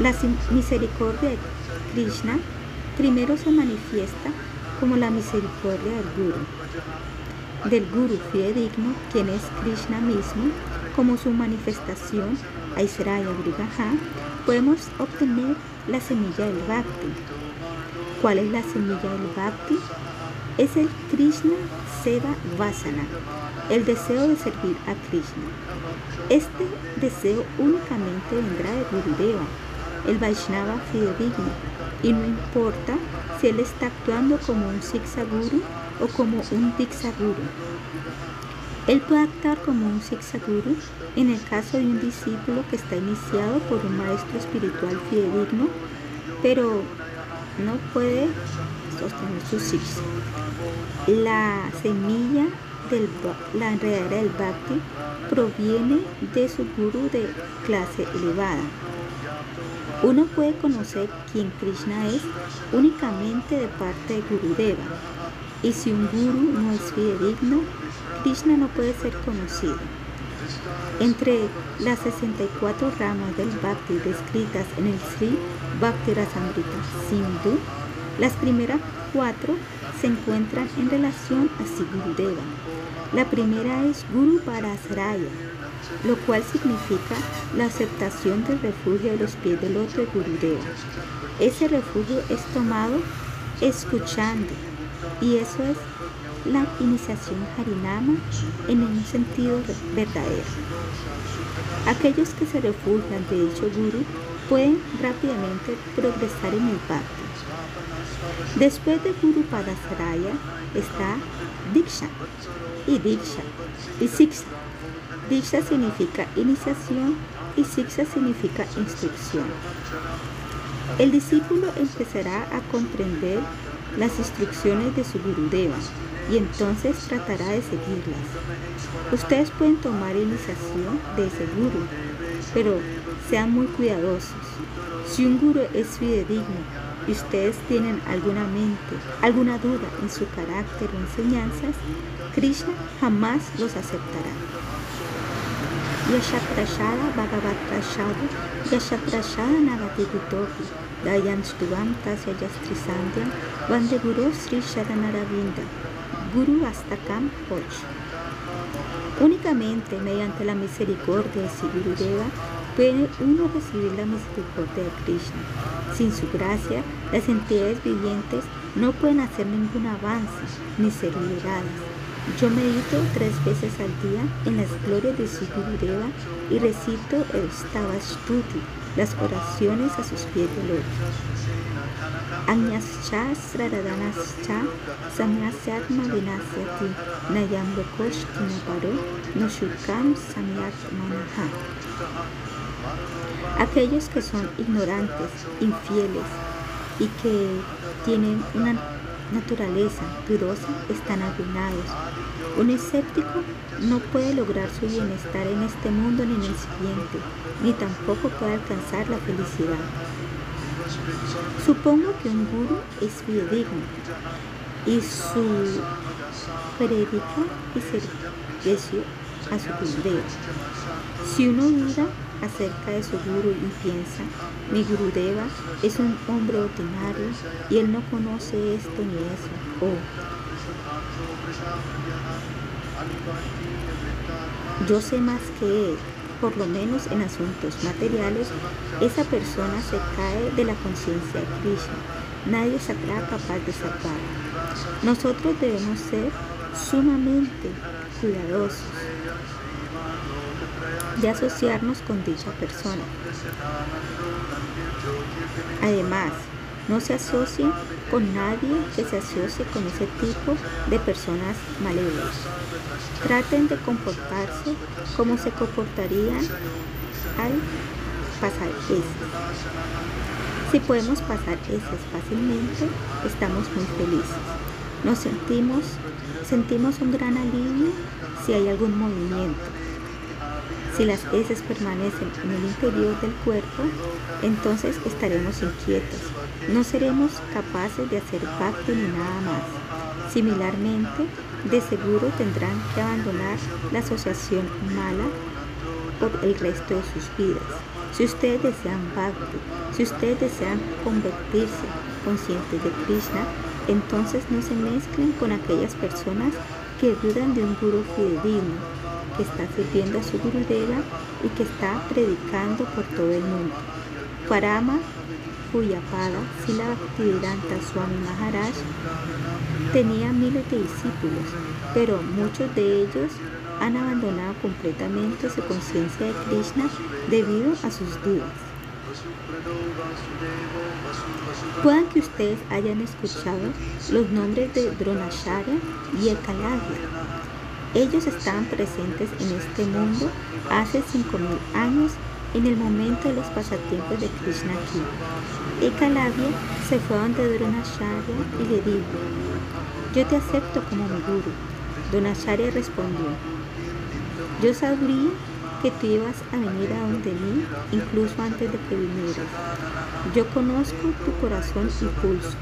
La misericordia de Krishna primero se manifiesta como la misericordia del Guru, del Guru fidedigno, quien es Krishna mismo, como su manifestación Aisraya Brigaha, podemos obtener la semilla del Bhakti. ¿Cuál es la semilla del Bhakti? Es el Krishna Seva Vasana, el deseo de servir a Krishna. Este deseo únicamente vendrá de Gurudeva, el Vaishnava fidedigno, y no importa si él está actuando como un Siksaguru o como un Diksaguru. Él puede actuar como un Siksaguru en el caso de un discípulo que está iniciado por un maestro espiritual fidedigno, pero no puede sostener su Siksa. La semilla de la enredadera del Bhakti proviene de su guru de clase elevada. Uno puede conocer quién Krishna es únicamente de parte de Gurudeva. Y si un guru no es fidedigno, Krishna no puede ser conocido. Entre las 64 ramas del Bhakti descritas en el Sri Bhakti Rasamrita Sindhu, las primeras cuatro se encuentran en relación a Sigurudeva. La primera es Guru Parasaraya, lo cual significa la aceptación del refugio de los pies del otro de Gurudeva. Ese refugio es tomado escuchando y eso es la iniciación Harinama en un sentido verdadero. Aquellos que se refugian de dicho guru pueden rápidamente progresar en el bhakti. Después de Guru Padasaraya está Diksha y Diksha y Siksha. Diksha significa iniciación y Siksha significa instrucción. El discípulo empezará a comprender las instrucciones de su Gurudeva y entonces tratará de seguirlas. Ustedes pueden tomar iniciación de ese guru, pero sean muy cuidadosos. Si un guru es fidedigno y ustedes tienen alguna mente, alguna duda en su carácter o enseñanzas, Krishna jamás los aceptará. Yashaprashada Bhagavat Prashada Yashaprashada Nagatitutopi Dayan Stuvam Tasya Yastrisandhyam Vande Guru Sri Sharanaravinda Guru Astakam Poch Únicamente mediante la misericordia de Sigurudeva puede uno recibir la misericordia de Krishna. Sin su gracia, las entidades vivientes no pueden hacer ningún avance ni ser liberadas. Yo medito tres veces al día en las glorias de Sigurudeva y recito el Stavashtuti, las oraciones a sus pies de loto. Sraradanascha samyasyatma vinasyati nayam lokoshti paro no shukam samyak manaha. Aquellos que son ignorantes, infieles y que tienen una naturaleza dudosa están arruinados. Un escéptico no puede lograr su bienestar en este mundo ni en el siguiente, ni tampoco puede alcanzar la felicidad. Supongo que un guru es fidedigno y su predica y servicio a su gurudeva. Si uno duda acerca de su guru y piensa, mi gurudeva es un hombre ordinario y él no conoce esto ni eso, o yo sé más que él, por lo menos en asuntos materiales, esa persona se cae de la conciencia de Krishna. Nadie será capaz de salvarla. Nosotros debemos ser sumamente cuidadosos de asociarnos con dicha persona. Además, no se asocien con nadie que se asocie con ese tipo de personas malévolas. Traten de comportarse como se comportarían al pasar heces. Si podemos pasar heces fácilmente, estamos muy felices. Nos sentimos, sentimos un gran alivio si hay algún movimiento. Si las heces permanecen en el interior del cuerpo, entonces estaremos inquietos. No seremos capaces de hacer pacto ni nada más. Similarmente, de seguro tendrán que abandonar la asociación mala por el resto de sus vidas. Si ustedes desean bhakti, si ustedes desean convertirse conscientes de Krishna, entonces no se mezclen con aquellas personas que dudan de un guru fidedigno, que está sirviendo a su gurudeva y que está predicando por todo el mundo. Parama Puyapada, Sila Bhaktivedanta Swami Maharaj, tenía miles de discípulos, pero muchos de ellos han abandonado completamente su conciencia de Krishna debido a sus dudas. Puedan que ustedes hayan escuchado los nombres de Dronacharya y Ekalavya. Ellos estaban presentes en este mundo hace 5.000 años en el momento de los pasatiempos de Krishna aquí. Ekalavya se fue donde Dronacharya y le dijo, yo te acepto como mi guru. Dronacharya respondió, yo sabría que tú ibas a venir a donde mí incluso antes de que vinieras. Yo conozco tu corazón y pulso.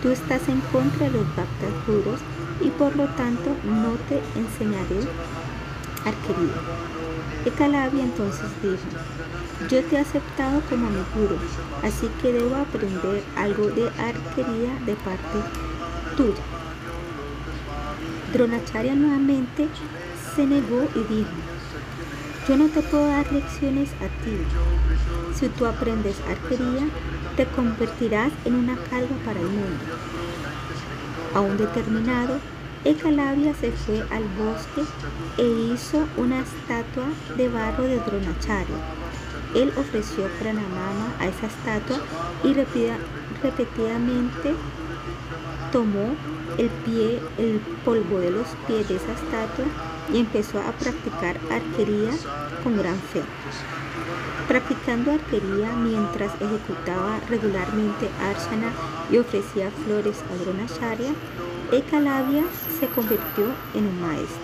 Tú estás en contra de los bhaktas puros y por lo tanto no te enseñaré arquería. Ekalavia entonces dijo, yo te he aceptado como mi guru, así que debo aprender algo de arquería de parte tuya. Dronacharya nuevamente se negó y dijo, yo no te puedo dar lecciones a ti. Si tú aprendes arquería, te convertirás en una calva para el mundo. A un determinado, Ekalavia se fue al bosque e hizo una estatua de barro de Dronacharya. Él ofreció pranamama a esa estatua y repetidamente tomó el pie, el polvo de los pies de esa estatua y empezó a practicar arquería con gran fe. Practicando arquería mientras ejecutaba regularmente arshana y ofrecía flores a Dronacharya, Ekalavya se convirtió en un maestro.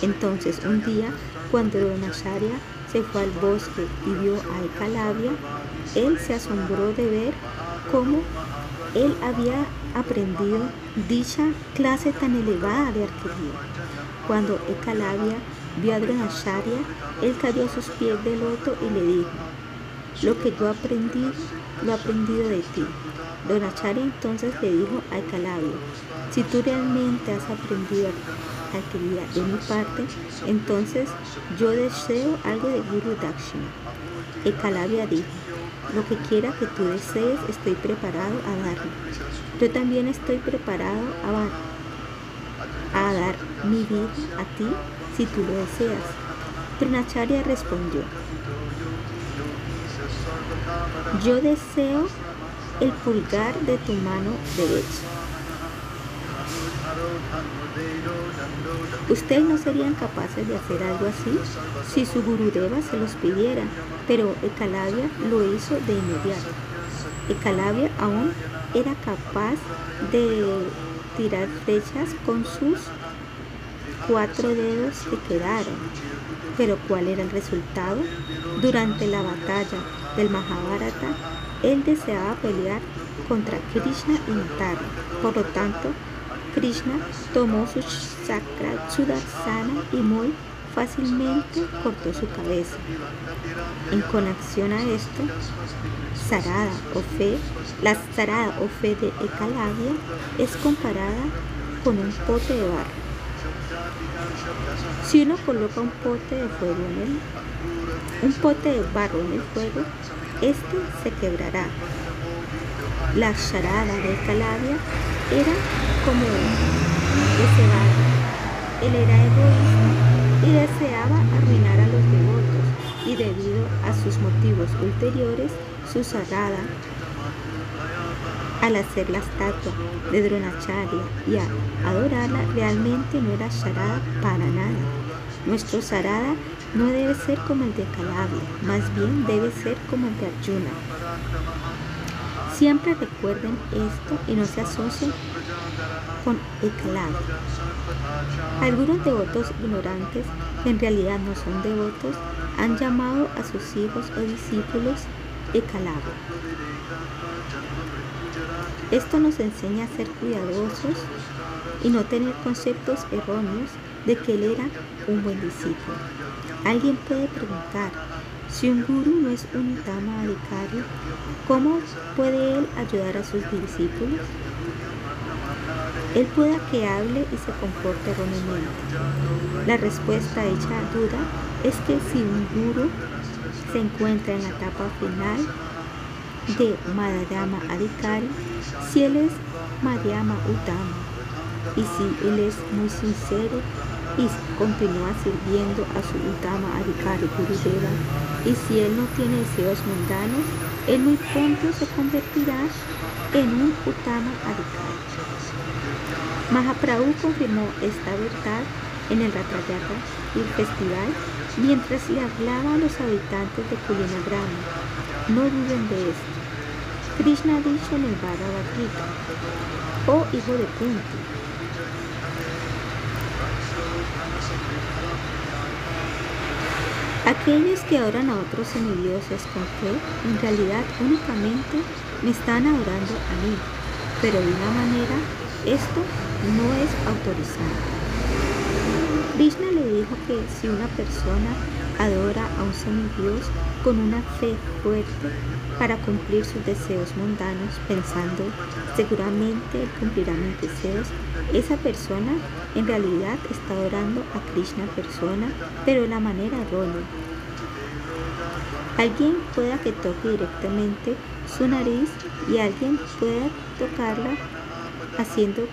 Entonces un día, cuando Dronacharya se fue al bosque y vio a Ekalavya, él se asombró de ver cómo él había aprendido dicha clase tan elevada de arquería. Cuando Ekalavya vio a Dronacharya, él cayó a sus pies de loto y le dijo, lo que yo aprendí, lo he aprendido de ti. Dronacharya entonces le dijo a Ekalavya, si tú realmente has aprendido arquería de mi parte, entonces yo deseo algo de Guru Dakshina. Ekalavya dijo, lo que quiera que tú desees, estoy preparado a darlo. Yo también estoy preparado a dar mi vida a ti si tú lo deseas. Trinacharya respondió, yo deseo el pulgar de tu mano derecha. Ustedes no serían capaces de hacer algo así si su Gurudeva se los pidiera, pero Ekalavya lo hizo de inmediato. Ekalavya aún era capaz de tirar flechas con sus cuatro dedos que quedaron. Pero ¿cuál era el resultado? Durante la batalla del Mahabharata, él deseaba pelear contra Krishna y matarlo. Por lo tanto, Krishna tomó su chakra Sudarsana y muy fácilmente cortó su cabeza. En conexión a esto, Sarada o fe, la Sarada o fe de Ekalavya es comparada con un pote de barro. Si uno coloca un pote de fuego en él, pote de barro en el fuego, este se quebrará. La charada de Ekalavya era como ese barro. Él era egoísta y deseaba arruinar a los devotos y debido a sus motivos ulteriores, su sarada al hacer la estatua de Dronacharya y a adorarla realmente no era Sharada para nada. Nuestro Sarada no debe ser como el de Calavia, más bien debe ser como el de Arjuna. Siempre recuerden esto y no se asocien con Ekalavya. Algunos devotos ignorantes, que en realidad no son devotos, han llamado a sus hijos o discípulos Ekalavya. Esto nos enseña a ser cuidadosos y no tener conceptos erróneos de que él era un buen discípulo. Alguien puede preguntar, si un guru no es un dama adhikari, ¿cómo puede él ayudar a sus discípulos? Él pueda que hable y se comporte erróneamente. La respuesta hecha a duda es que si un guru se encuentra en la etapa final de Madhyama Adhikari, si él es Madhyama Uttama y si él es muy sincero y continúa sirviendo a su Uttama Adhikari Gurudeva y si él no tiene deseos mundanos, él muy pronto se convertirá en un Uttama Adhikari. Mahaprabhu confirmó esta verdad en el Ratayata y el festival mientras le hablaba a los habitantes de Kulinagrama. No duden de esto. Krishna dicho en el Bhagavad oh hijo de Kunti, Aquellos que adoran a otros semidioses con fe, en realidad únicamente me están adorando a mí, pero de una manera esto no es autorizado. Krishna le dijo que si una persona adora a un semidios con una fe fuerte para cumplir sus deseos mundanos, pensando seguramente él cumplirá mis deseos, esa persona en realidad está adorando a Krishna persona, pero de la manera errónea. Alguien pueda que toque directamente su nariz y alguien pueda tocarla haciendo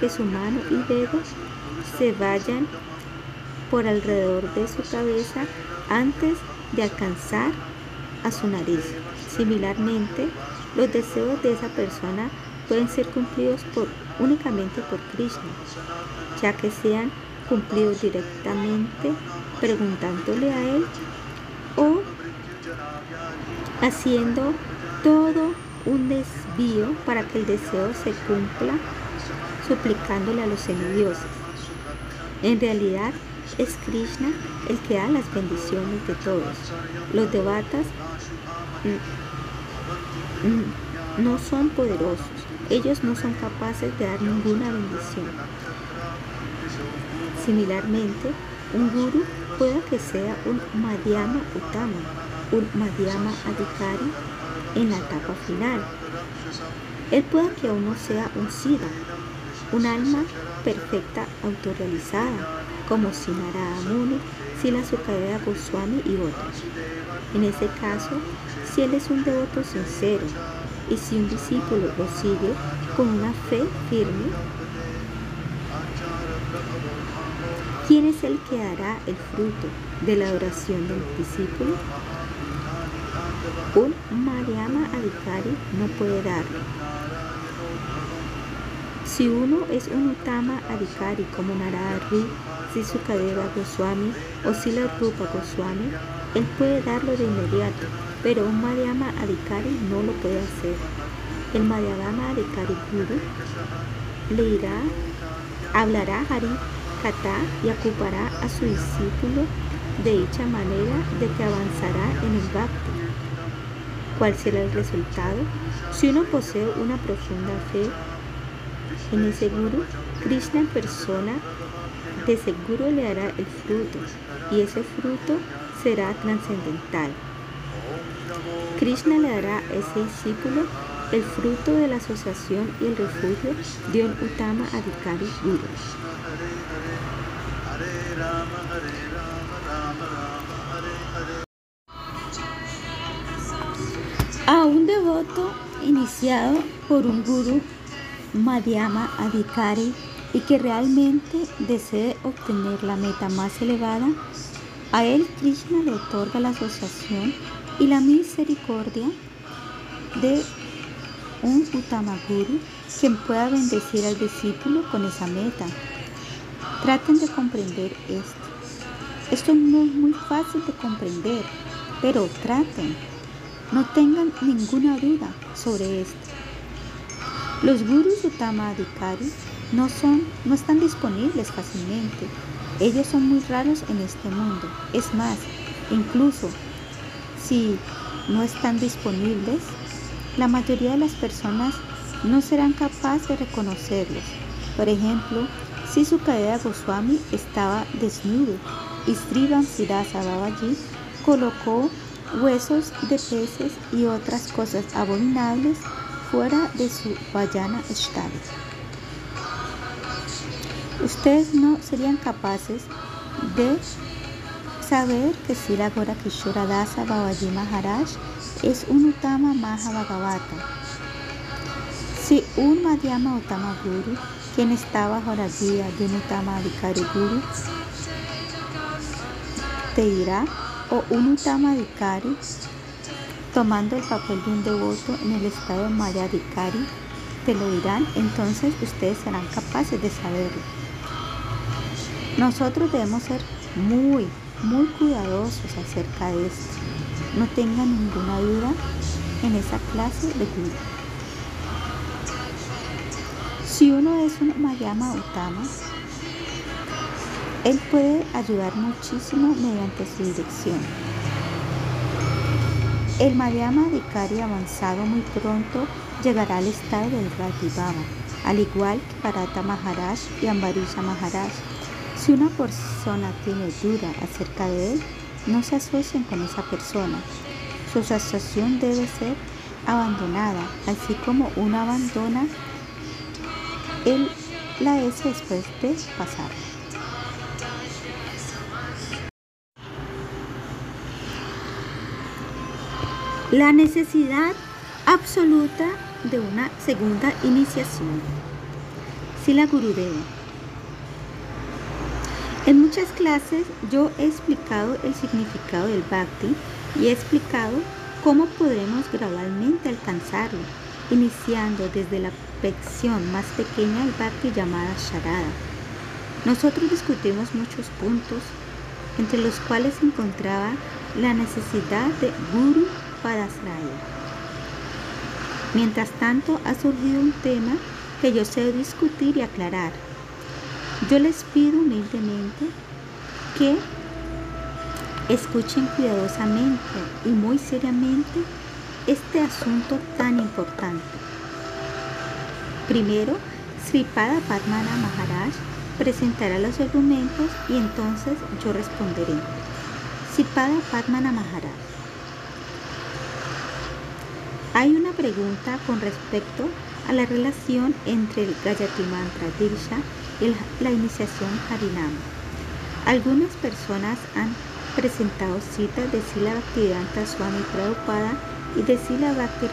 que su mano y dedos se vayan por alrededor de su cabeza antes de alcanzar a su nariz. Similarmente, los deseos de esa persona pueden ser cumplidos por, únicamente por Krishna, ya que sean cumplidos directamente preguntándole a él o haciendo todo un desvío para que el deseo se cumpla suplicándole a los semidioses. En realidad es Krishna el que da las bendiciones de todos. Los devatas no son poderosos. Ellos no son capaces de dar ninguna bendición. Similarmente, un guru puede que sea un Madhyama Uttama, un Madhyama Adhikari en la etapa final. Él puede que aún no sea un Siddha, un alma perfecta autorrealizada, como Sinara Muni, Sila Sukadeva Goswami y otros. En ese caso, si él es un devoto sincero y si un discípulo lo sigue con una fe firme, ¿quién es el que dará el fruto de la oración del discípulo? Un Mariama Adhikari no puede darlo. Si uno es un Utama Adhikari como Narada Ri, Sukadeva Goswami o Sila Rupa Goswami, él puede darlo de inmediato, pero un Madhyama Adhikari no lo puede hacer. El Madhyama Adhikari Guru le irá, hablará Hari Kata y ocupará a su discípulo de dicha manera de que avanzará en el Bhakti. ¿Cuál será el resultado? Si uno posee una profunda fe en ese Guru, Krishna en persona de seguro le dará el fruto y ese fruto será trascendental. Krishna le dará a ese discípulo el fruto de la asociación y el refugio de un Uttama Adhikari Guru. A un devoto iniciado por un guru Madhyama Adhikari y que realmente desee obtener la meta más elevada, a él Krishna le otorga la asociación y la misericordia de un Uttama Guru quien pueda bendecir al discípulo con esa meta. Traten de comprender esto. Esto no es muy fácil de comprender, pero traten. No tengan ninguna duda sobre esto. Los gurus Uttama Adhikari no, son, no están disponibles fácilmente. Ellos son muy raros en este mundo. Es más, incluso si no están disponibles, la mayoría de las personas no serán capaces de reconocerlos. Por ejemplo, si su cadera Goswami estaba desnudo y Sri Sirasa Babaji colocó huesos de peces y otras cosas abominables fuera de su Vayana Shtali ustedes no serían capaces de saber que si la Gora Kishora Dasa Babaji Maharaj es un Uttama Mahabhagavata. Si un Madhyama Uttama Guru, quien está bajo la guía de un Uttama Adhikari Guru, te dirá, o un Uttama Adhikari, tomando el papel de un devoto en el estado de Maya te lo dirán, entonces ustedes serán capaces de saberlo. Nosotros debemos ser muy, muy cuidadosos acerca de esto. No tengan ninguna duda en esa clase de guru. Si uno es un Mayama Utama, él puede ayudar muchísimo mediante su dirección. El Mayama Kari avanzado muy pronto llegará al estado del Rajibaba, al igual que Parata Maharaj y Ambarisha Maharaj Si una persona tiene duda acerca de él, no se asocien con esa persona. Su asociación debe ser abandonada, así como uno abandona el, la S después de pasar. La necesidad absoluta de una segunda iniciación. Sila Gurudeva. En muchas clases yo he explicado el significado del bhakti y he explicado cómo podremos gradualmente alcanzarlo, iniciando desde la perfección más pequeña del bhakti llamada Sharada. Nosotros discutimos muchos puntos, entre los cuales se encontraba la necesidad de Guru Mientras tanto, ha surgido un tema que yo sé discutir y aclarar. Yo les pido humildemente que escuchen cuidadosamente y muy seriamente este asunto tan importante. Primero, Sripada Padmana Maharaj presentará los argumentos y entonces yo responderé. Sripada Padmana Maharaj. Hay una pregunta con respecto a la relación entre el Gayatri Mantra Dirsha y la iniciación Harinama. Algunas personas han presentado citas de Sila Bhaktivedanta Swami Prabhupada y de Sila Bhakti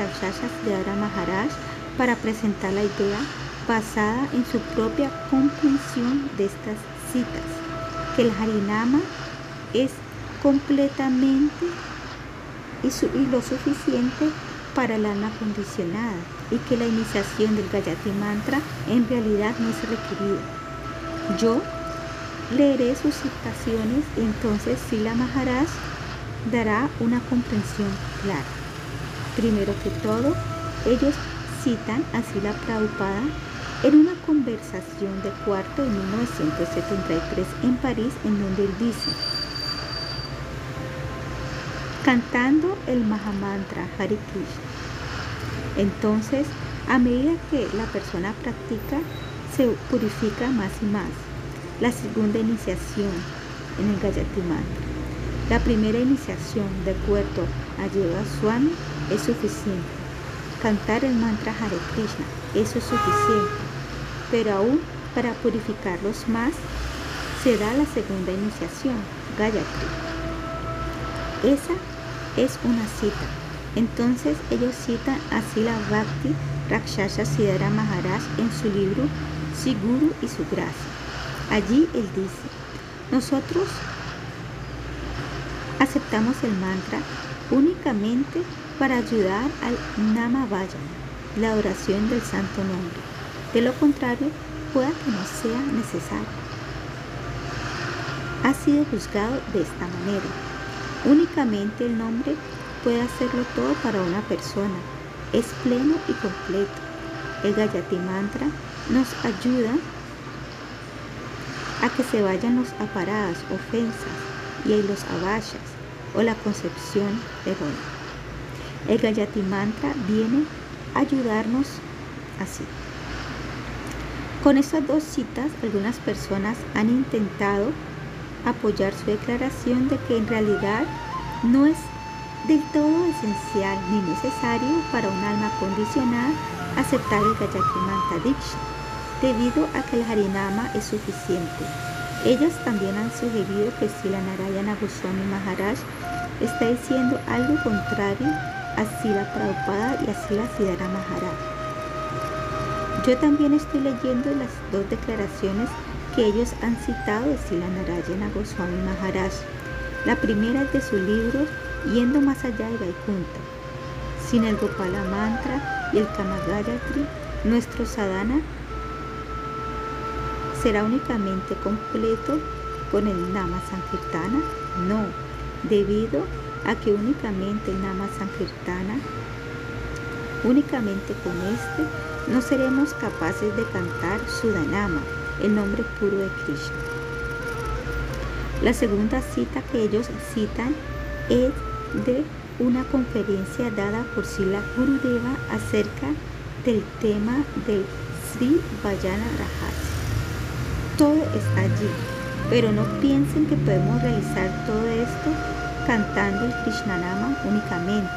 de Ara Maharaj para presentar la idea basada en su propia comprensión de estas citas, que el Harinama es completamente y, lo suficiente para el alma condicionada y que la iniciación del Gayatri Mantra en realidad no es requerida. Yo leeré sus citaciones y entonces Sila Maharaj dará una comprensión clara. Primero que todo, ellos citan a Sila Prabhupada en una conversación de cuarto en 1973 en París en donde él dice, cantando el Mahamantra Hare Krishna. Entonces, a medida que la persona practica, se purifica más y más. La segunda iniciación en el Gayatri Mantra. La primera iniciación, de acuerdo a Yoga Swami, es suficiente. Cantar el mantra Hare Krishna, eso es suficiente. Pero aún para purificarlos más, se da la segunda iniciación, Gayatri. Esa es una cita. Entonces ellos citan a Sila Bhakti Rakshasa Siddhara Maharaj en su libro Siguru y su gracia. Allí él dice, nosotros aceptamos el mantra únicamente para ayudar al Nama Vajana, la oración del santo nombre. De lo contrario, pueda que no sea necesario. Ha sido juzgado de esta manera. Únicamente el nombre puede hacerlo todo para una persona. Es pleno y completo. El Gayati Mantra nos ayuda a que se vayan los aparadas, ofensas y los avayas o la concepción errónea. El Gayati Mantra viene a ayudarnos así. Con estas dos citas, algunas personas han intentado apoyar su declaración de que en realidad no es del todo esencial ni necesario para un alma condicionada aceptar el Gayatri Mantra debido a que el Harinama es suficiente. Ellas también han sugerido que si la Narayana Goswami Maharaj está diciendo algo contrario a Sila Prabhupada y a Sila Siddhara Maharaj. Yo también estoy leyendo las dos declaraciones que ellos han citado de Sila Narayana Goswami Maharaj. La primera es de su libro Yendo más allá de Vaikunta. Sin el Gopala Mantra y el Kamagayatri, nuestro sadhana será únicamente completo con el Nama Sankirtana? No, debido a que únicamente el Nama Sankirtana, únicamente con este, no seremos capaces de cantar Sudanama, el nombre puro de Krishna. La segunda cita que ellos citan es de una conferencia dada por Sila Gurudeva acerca del tema del Sri Vajana Rajat. Todo está allí. Pero no piensen que podemos realizar todo esto cantando el Krishnanama únicamente.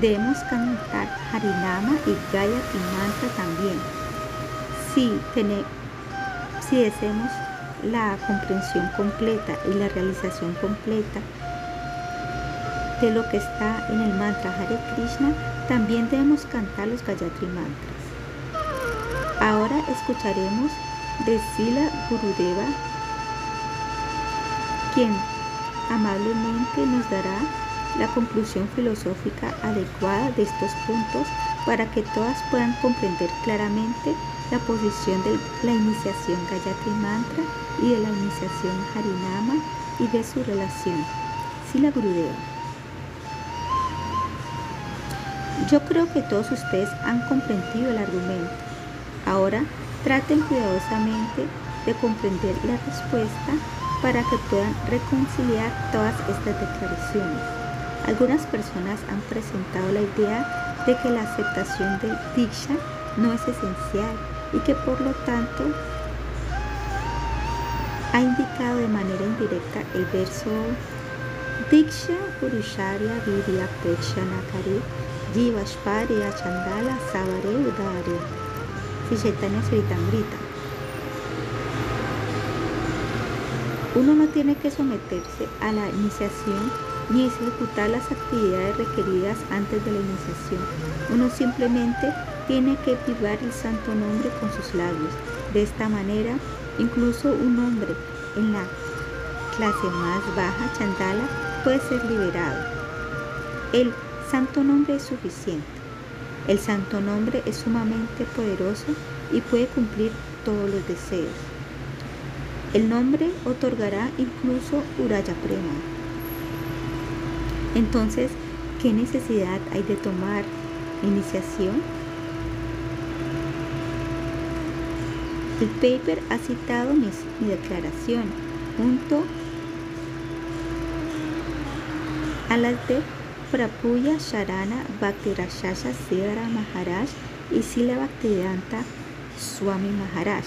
Debemos cantar Harinama y Gayatri Mantra también. Si, si deseamos la comprensión completa y la realización completa de lo que está en el mantra Hare Krishna, también debemos cantar los Gayatri Mantras. Ahora escucharemos de Sila Gurudeva, quien amablemente nos dará la conclusión filosófica adecuada de estos puntos para que todas puedan comprender claramente la posición de la iniciación Gayatri Mantra y de la iniciación Harinama y de su relación. Sila Gurudeva. Yo creo que todos ustedes han comprendido el argumento. Ahora traten cuidadosamente de comprender la respuesta para que puedan reconciliar todas estas declaraciones. Algunas personas han presentado la idea de que la aceptación del Diksha no es esencial y que por lo tanto ha indicado de manera indirecta el verso Diksha Purusharya Vidya Peksha Nakari Jivashparya Chandala Savare Udare Chaitanya Sritamrita Uno no tiene que someterse a la iniciación ni ejecutar las actividades requeridas antes de la iniciación. Uno simplemente tiene que privar el santo nombre con sus labios. De esta manera, incluso un hombre en la clase más baja, chandala, puede ser liberado. El santo nombre es suficiente. El santo nombre es sumamente poderoso y puede cumplir todos los deseos. El nombre otorgará incluso Uraya Prema. Entonces, ¿qué necesidad hay de tomar iniciación? El paper ha citado mi, declaración junto a las de Prapuya Sharana Bhaktirashasha Siddhara Maharaj y Sila Bhaktivedanta Swami Maharaj.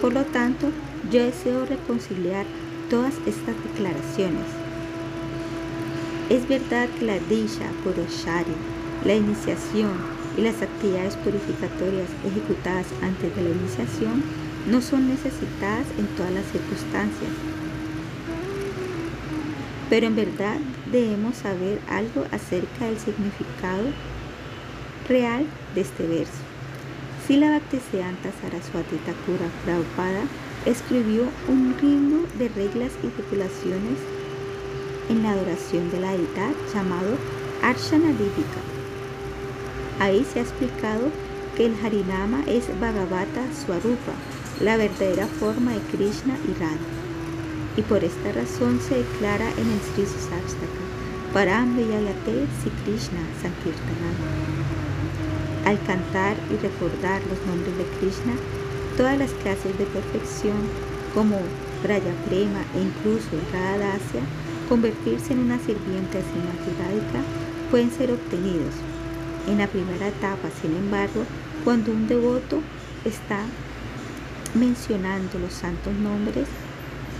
Por lo tanto, yo deseo reconciliar todas estas declaraciones. Es verdad que la Disha Puroshari, la iniciación y las actividades purificatorias ejecutadas antes de la iniciación no son necesitadas en todas las circunstancias. Pero en verdad debemos saber algo acerca del significado real de este verso. Si la Bhaktisiddhanta Saraswati Thakura Prabhupada escribió un libro de reglas y regulaciones en la adoración de la deidad llamado Arshana Ahí se ha explicado que el Harinama es Bhagavata Swarupa, la verdadera forma de Krishna y Radha. Y por esta razón se declara en el Sri Susastaka, Param Yayate Si Krishna Sankirtanam. Al cantar y recordar los nombres de Krishna, Todas las clases de perfección, como Braya Prema e incluso Radha convertirse en una sirviente asimática, pueden ser obtenidos. En la primera etapa, sin embargo, cuando un devoto está mencionando los santos nombres,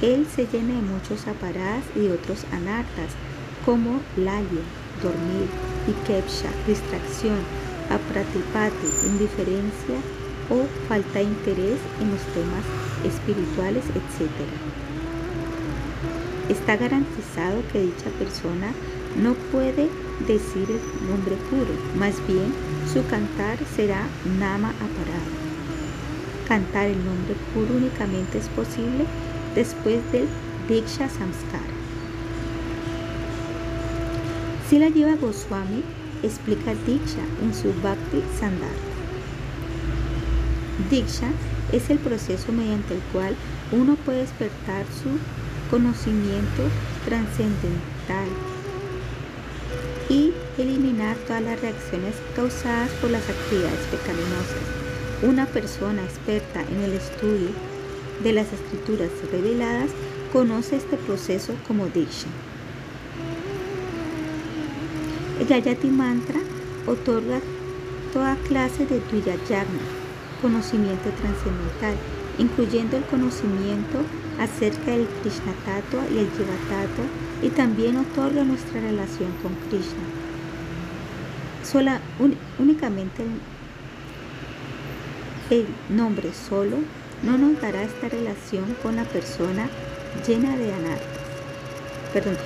él se llena de muchos aparadas y otros anartas, como lalya, dormir, ikepsha, distracción, apratipati, indiferencia, o falta de interés en los temas espirituales, etc. Está garantizado que dicha persona no puede decir el nombre puro, más bien su cantar será nama aparado. Cantar el nombre puro únicamente es posible después del Diksha Samskara. Si la lleva Goswami explica Diksha en su Bhakti Sandar. Diksha es el proceso mediante el cual uno puede despertar su conocimiento trascendental y eliminar todas las reacciones causadas por las actividades pecaminosas. Una persona experta en el estudio de las escrituras reveladas conoce este proceso como Diksha. El Gayati Mantra otorga toda clase de Dviyajna conocimiento trascendental incluyendo el conocimiento acerca del Krishna Tattva y el Jiva Tattva, y también otorga nuestra relación con Krishna. Sola, únicamente el nombre solo no nos dará esta relación con la persona llena de anartas. Perdón,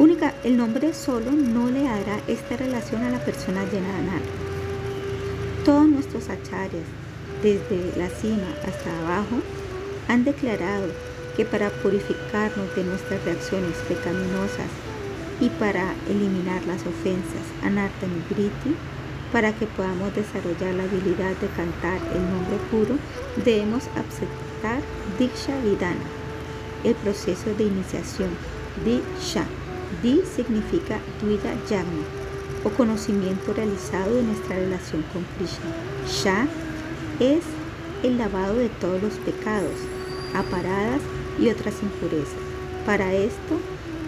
única, el nombre solo no le hará esta relación a la persona llena de anartas. Todos nuestros acharyas, desde la cima hasta abajo, han declarado que para purificarnos de nuestras reacciones pecaminosas y para eliminar las ofensas anarta y griti, para que podamos desarrollar la habilidad de cantar el nombre puro, debemos aceptar Diksha Vidana, el proceso de iniciación. Diksha. Di significa Dvida Yagna, o conocimiento realizado de nuestra relación con Krishna. Sha es el lavado de todos los pecados, aparadas y otras impurezas. Para esto,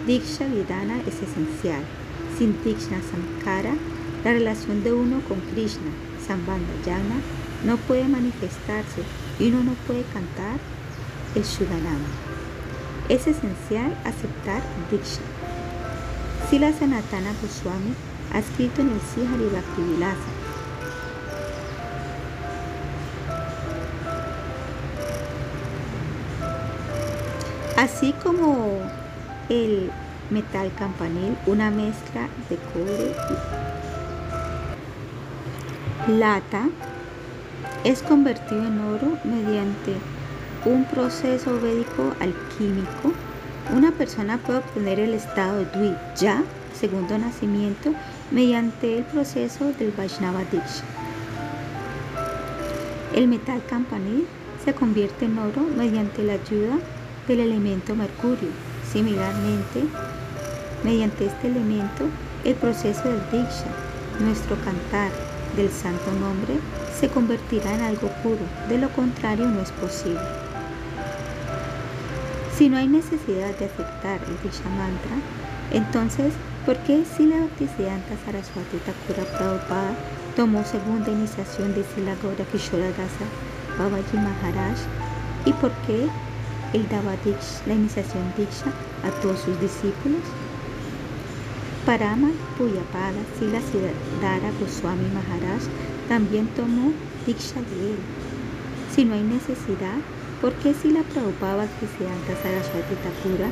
Diksha Vidana es esencial. Sin Diksha Sankara, la relación de uno con Krishna, Sambandha Yana, no puede manifestarse y uno no puede cantar el Shudanama. Es esencial aceptar Diksha. Sila Sanatana Goswami ha escrito en el Sihari Bhaktivilasa así como el metal campanil, una mezcla de cobre lata es convertido en oro mediante un proceso védico alquímico. Una persona puede obtener el estado de Dvi ya, segundo nacimiento, mediante el proceso del Vaishnava Diksha. El metal campanil se convierte en oro mediante la ayuda del elemento mercurio. Similarmente, mediante este elemento, el proceso del Diksha, nuestro cantar, del santo nombre se convertirá en algo puro, de lo contrario no es posible. Si no hay necesidad de aceptar el Disha Mantra, entonces, ¿por qué Sila Bhaktisiddhanta Saraswati Thakura Prabhupada tomó segunda iniciación de Sila Gaura Kishora Babaji Maharaj? ¿Y por qué él daba la iniciación Diksha a todos sus discípulos? Parama Puyapada Sila Siddhara Goswami Maharaj también tomó Diksha de él. Si no hay necesidad, ¿por qué Sila Prabhupada Bhaktisiddhanta Saraswati Thakura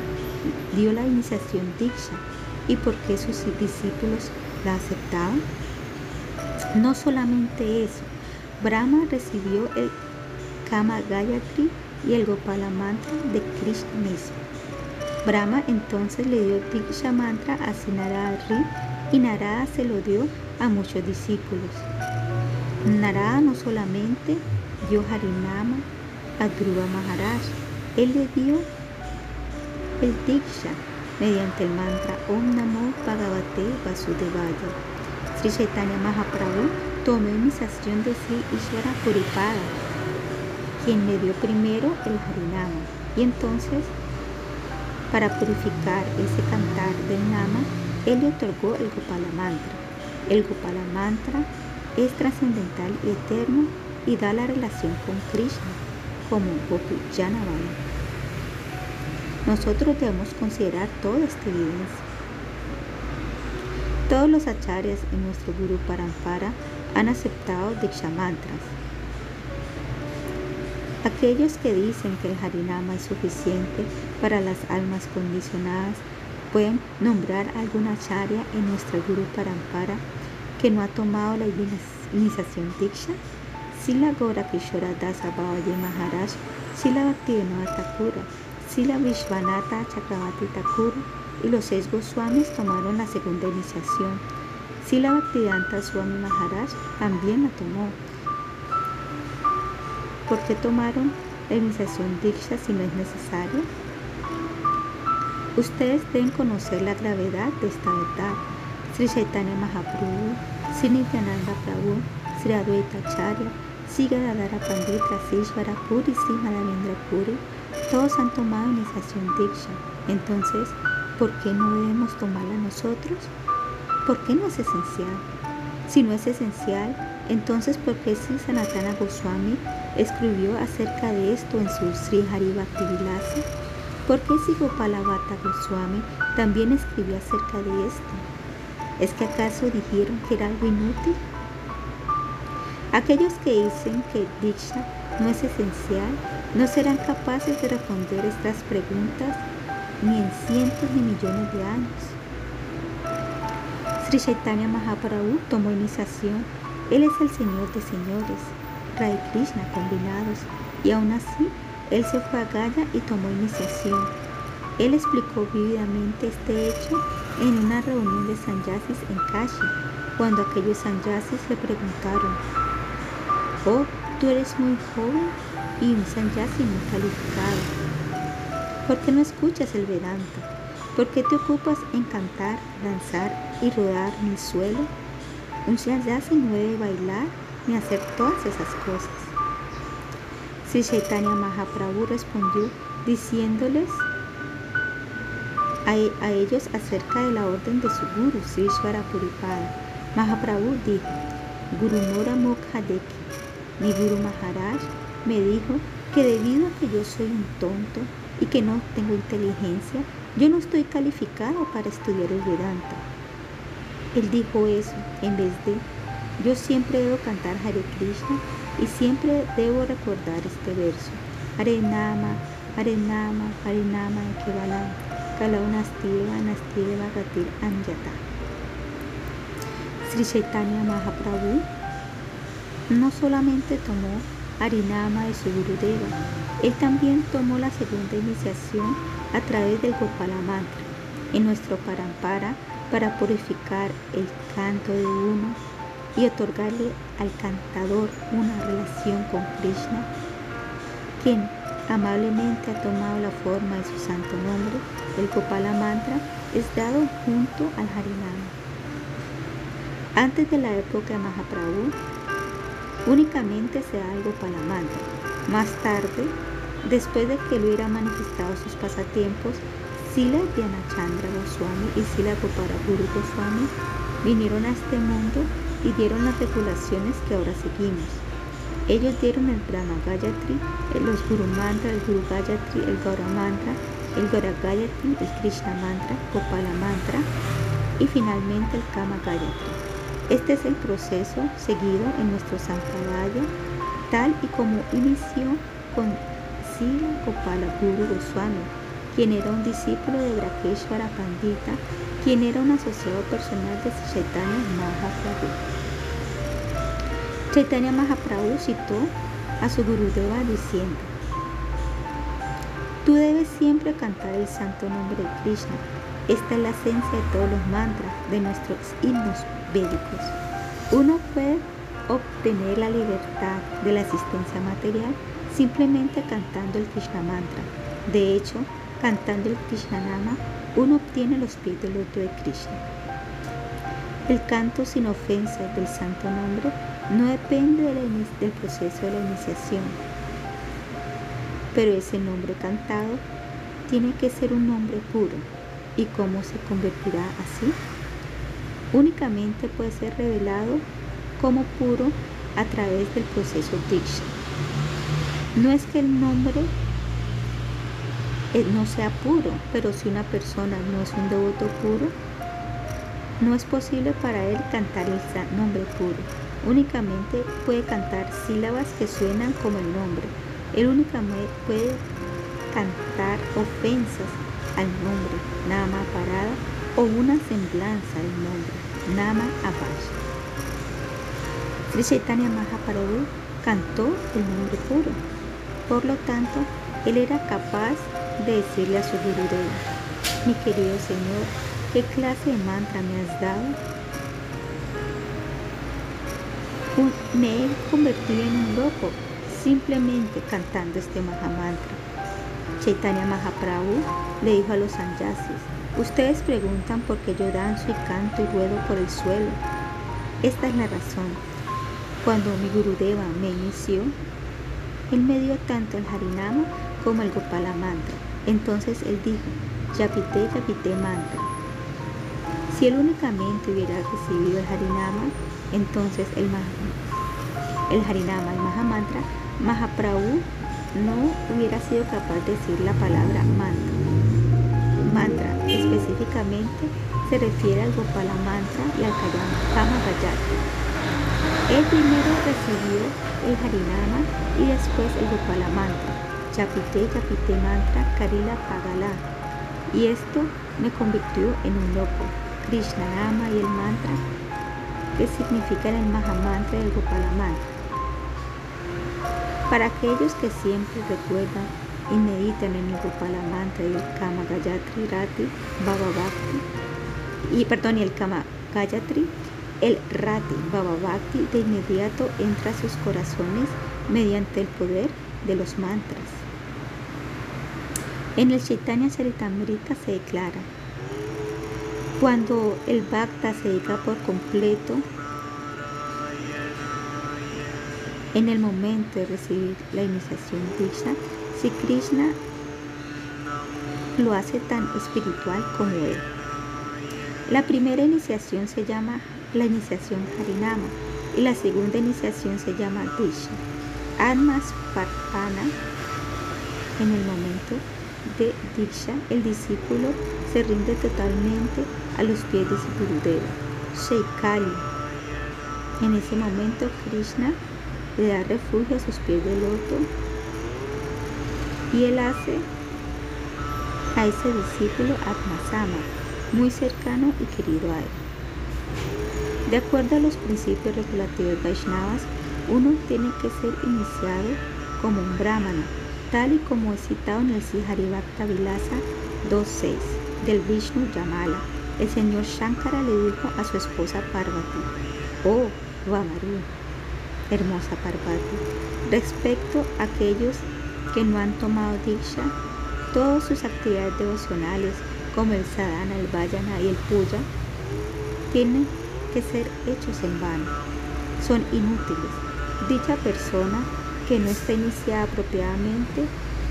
dio la iniciación Diksha? ¿Y por qué sus discípulos la aceptaban? No solamente eso, Brahma recibió el Kama Gayatri y el Gopala Mantra de Krishna mismo. Brahma entonces le dio Diksha Mantra a Sinarada y Narada se lo dio a muchos discípulos. Narada no solamente dio Harinama a Dhruva Maharaj, él le dio el Diksha mediante el mantra Om Namo Bhagavate Vasudevaya. Sri Chaitanya Mahaprabhu tomó iniciación de Sri Ishvara Puripada, quien le dio primero el Harinama y entonces para purificar ese cantar del Nama, él le otorgó el Gopala Mantra. El Gopala Mantra es trascendental y eterno y da la relación con Krishna como Gopi Janavana. Nosotros debemos considerar toda esta evidencia. Todos los acharyas en nuestro Guru Parampara han aceptado Diksha Mantras Aquellos que dicen que el Harinama es suficiente para las almas condicionadas pueden nombrar alguna acharya en nuestra Guru Parampara que no ha tomado la iniciación Diksha. Sila Gora Kishora Dasa Babaji Maharaj, Sila Bhaktivinoda Thakura, Sila Vishwanatha Chakravati Thakura y los seis Goswamis tomaron la segunda iniciación. Sila Bhaktivedanta Swami Maharaj también la tomó. ¿Por qué tomaron la iniciación Diksha si no es necesario? Ustedes deben conocer la gravedad de esta verdad. Sri Chaitanya Mahaprabhu, Sri Nityananda Prabhu, Sri Advaita Acharya, Sri Gadadara Sishvara Puri, Sri Madhavendra Puri, todos han tomado iniciación Diksha. Entonces, ¿por qué no debemos tomarla nosotros? ¿Por qué no es esencial? Si no es esencial, entonces ¿por qué Sri Sanatana Goswami escribió acerca de esto en su Sri Haribhakti Vilasa? ¿Por qué Sigopalabhata Goswami también escribió acerca de esto? ¿Es que acaso dijeron que era algo inútil? Aquellos que dicen que Diksha no es esencial no serán capaces de responder estas preguntas ni en cientos ni millones de años. Sri Chaitanya Mahaprabhu tomó iniciación. Él es el Señor de señores, Rai Krishna combinados, y aún así él se fue a Gaya y tomó iniciación. Él explicó vívidamente este hecho en una reunión de sanyasis en Kashi, cuando aquellos sanyasis le preguntaron, Oh, tú eres muy joven y un sanyasi muy calificado. ¿Por qué no escuchas el Vedanta? ¿Por qué te ocupas en cantar, danzar y rodar en el suelo? Un sanyasi no debe bailar ni hacer todas esas cosas. Sri Chaitanya Mahaprabhu respondió diciéndoles a, ellos acerca de la orden de su guru, Sri Shvara Puripada. Mahaprabhu dijo, Guru Nora Mokhadeki, mi Guru Maharaj me dijo que debido a que yo soy un tonto y que no tengo inteligencia, yo no estoy calificado para estudiar el Vedanta. Él dijo eso en vez de, yo siempre debo cantar Hare Krishna y siempre debo recordar este verso. Hare Nama, Hare Nama, Hare Nama Kevalam, Kalau Nastiva, Nastiva Gatir Anjata. Sri Chaitanya Mahaprabhu no solamente tomó Harinama de su Gurudeva, él también tomó la segunda iniciación a través del Gopala Mantra en nuestro Parampara para purificar el canto de uno y otorgarle al cantador una relación con Krishna, quien amablemente ha tomado la forma de su santo nombre, el Gopala Mantra es dado junto al Harinama. Antes de la época de Mahaprabhu, únicamente se da algo para la mantra. Más tarde, después de que él hubiera manifestado sus pasatiempos, Sila Chandra Goswami y Sila Gopalaguru Goswami vinieron a este mundo y dieron las regulaciones que ahora seguimos. Ellos dieron el Brahma Gayatri, los Guru Mantra, el Guru Gayatri, el Gaura Mantra, el Gaura Gayatri, el Krishna Mantra, Gopala Mantra y finalmente el Kama Gayatri. Este es el proceso seguido en nuestro Sampradaya, tal y como inició con Sila Gopala Guru Goswami, quien era un discípulo de Brakeshwara Pandita, quien era un asociado personal de Chaitanya Mahaprabhu. Chaitanya Mahaprabhu citó a su Gurudeva diciendo, Tú debes siempre cantar el santo nombre de Krishna. Esta es la esencia de todos los mantras de nuestros himnos védicos. Uno puede obtener la libertad de la existencia material simplemente cantando el Krishna mantra. De hecho, cantando el Krishna Nama, uno obtiene los pies del loto de Krishna. El canto sin ofensa del santo nombre no depende del proceso de la iniciación, pero ese nombre cantado tiene que ser un nombre puro. ¿Y cómo se convertirá así? únicamente puede ser revelado como puro a través del proceso Diksha. No es que el nombre no sea puro, pero si una persona no es un devoto puro, no es posible para él cantar el nombre puro. Únicamente puede cantar sílabas que suenan como el nombre. Él únicamente puede cantar ofensas al nombre, más parada o una semblanza del nombre, Nama Abash. Sri Chaitanya Mahaprabhu cantó el nombre puro. Por lo tanto, él era capaz de decirle a su Gurudeva, mi querido Señor, ¿qué clase de mantra me has dado? me he convertido en un loco simplemente cantando este Mahamantra. Chaitanya Mahaprabhu le dijo a los sanyasis, Ustedes preguntan por qué yo danzo y canto y ruedo por el suelo. Esta es la razón. Cuando mi Gurudeva me inició, él me dio tanto el Harinama como el Gopala Mantra. Entonces él dijo, Yapite, Yapite Mantra. Si él únicamente hubiera recibido el Harinama, entonces el, el Harinama, el Mahamantra, Mahaprabhu no hubiera sido capaz de decir la palabra mantra. Mantra específicamente se refiere al Gopala Mantra y al Kama Gayatri. Él primero recibió el Harinama y después el Gopala Mantra, Chapite Chapite Mantra Karila Pagala. Y esto me convirtió en un loco. Krishna Nama y el mantra que significan el Mahamantra del Gopala Mantra. Para aquellos que siempre recuerdan y meditan en el Gopala Mantra y el Kama Gayatri Rati Baba Bhakti, y perdón, y el Kama Gayatri, el Rati Baba Bhakti de inmediato entra a sus corazones mediante el poder de los mantras. En el Chaitanya Charitamrita se declara, cuando el Bhakta se dedica por completo En el momento de recibir la iniciación Diksha, si Krishna lo hace tan espiritual como él. La primera iniciación se llama la iniciación Harinama y la segunda iniciación se llama Diksha. Admas Parpana, en el momento de Diksha, el discípulo se rinde totalmente a los pies de su Gurudeva, Sheikali. En ese momento Krishna le da refugio a sus pies de loto y él hace a ese discípulo Atmasama, muy cercano y querido a él. De acuerdo a los principios regulativos Vaishnavas, uno tiene que ser iniciado como un brahmana, tal y como es citado en el Siharibhakta Vilasa 2.6 del Vishnu Yamala. El señor Shankara le dijo a su esposa Parvati, Oh, Vamaru, hermosa Parvati. Respecto a aquellos que no han tomado Diksha, todas sus actividades devocionales, como el sadhana, el vayana y el puya, tienen que ser hechos en vano. Son inútiles. Dicha persona que no está iniciada apropiadamente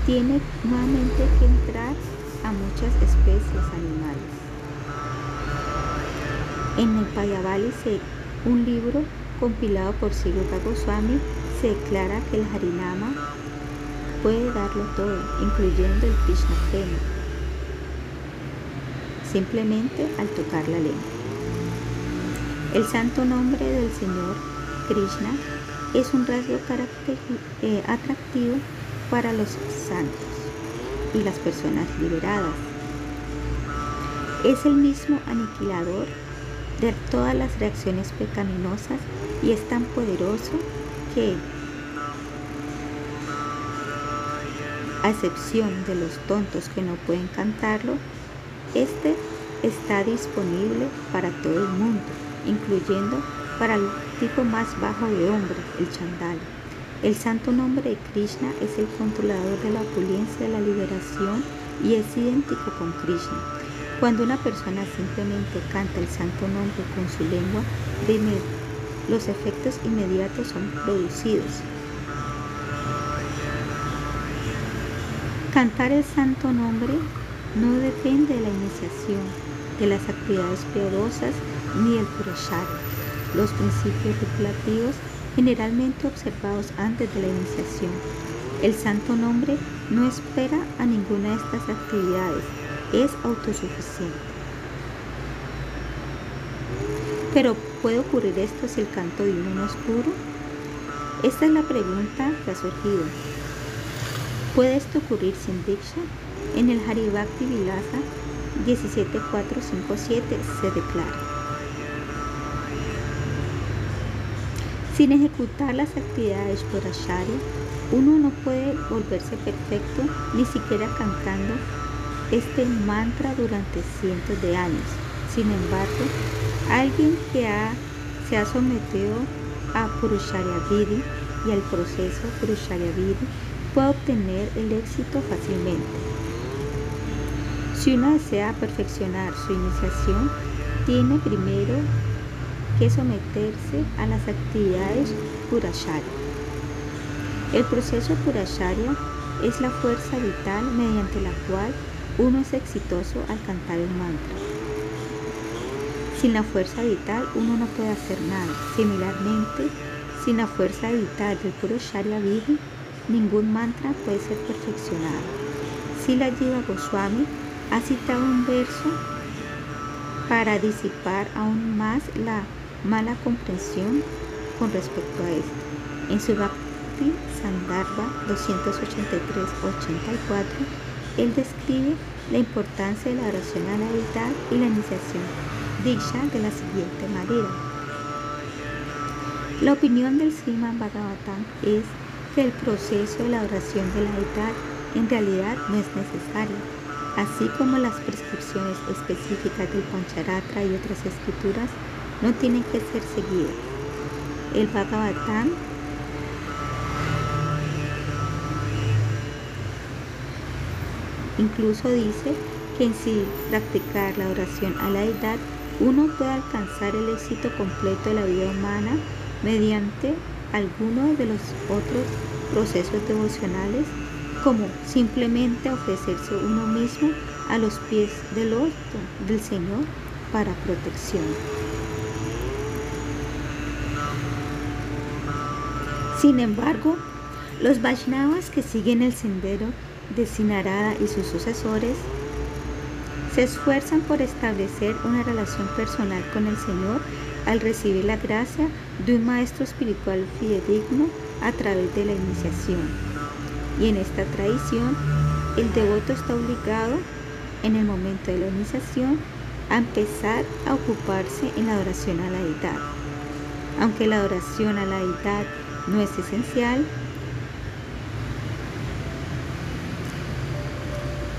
tiene nuevamente que entrar a muchas especies animales. En el Payavali, un libro compilado por Siruta Goswami, se declara que el Harinama puede darlo todo, incluyendo el Krishna Prema, simplemente al tocar la lengua. El santo nombre del Señor Krishna es un rasgo eh, atractivo para los santos y las personas liberadas. Es el mismo aniquilador de todas las reacciones pecaminosas y es tan poderoso que, a excepción de los tontos que no pueden cantarlo, este está disponible para todo el mundo, incluyendo para el tipo más bajo de hombre, el chandal. El santo nombre de Krishna es el controlador de la opulencia de la liberación y es idéntico con Krishna. Cuando una persona simplemente canta el santo nombre con su lengua, los efectos inmediatos son producidos. Cantar el santo nombre no depende de la iniciación, de las actividades piadosas ni del puroshara, los principios regulativos generalmente observados antes de la iniciación. El santo nombre no espera a ninguna de estas actividades, es autosuficiente. Pero ¿puede ocurrir esto si el canto divino no es puro? Esta es la pregunta que ha surgido. ¿Puede esto ocurrir sin Diksha? En el Haribhakti Vilasa 17457 se declara. Sin ejecutar las actividades por Acharya, uno no puede volverse perfecto ni siquiera cantando este mantra durante cientos de años. Sin embargo, alguien que se ha sometido a Purusharya Vidhi y al proceso Purusharya Vidhi puede obtener el éxito fácilmente. Si uno desea perfeccionar su iniciación, tiene primero que someterse a las actividades Purasharya. El proceso Purasharya es la fuerza vital mediante la cual uno es exitoso al cantar el mantra. Sin la fuerza vital uno no puede hacer nada. Similarmente, sin la fuerza vital del puro Vidhi, ningún mantra puede ser perfeccionado. Sila Jiva Goswami ha citado un verso para disipar aún más la mala comprensión con respecto a esto. En su Bhakti Sandarbha 283-84, él describe la importancia de la oración a la deidad y la iniciación diksha de la siguiente manera. La opinión del Sriman Bhagavatam es que el proceso de la oración de la deidad en realidad no es necesario, así como las prescripciones específicas del Pancharatra y otras escrituras no tienen que ser seguidas. El Bhagavatam incluso dice que en sí practicar la oración a la deidad uno puede alcanzar el éxito completo de la vida humana mediante alguno de los otros procesos devocionales como simplemente ofrecerse uno mismo a los pies del otro del Señor para protección. Sin embargo, los Vaishnavas que siguen el sendero de Sinarada y sus sucesores se esfuerzan por establecer una relación personal con el Señor al recibir la gracia de un maestro espiritual fidedigno a través de la iniciación y en esta tradición el devoto está obligado en el momento de la iniciación a empezar a ocuparse en la adoración a la deidad. Aunque la adoración a la deidad no es esencial,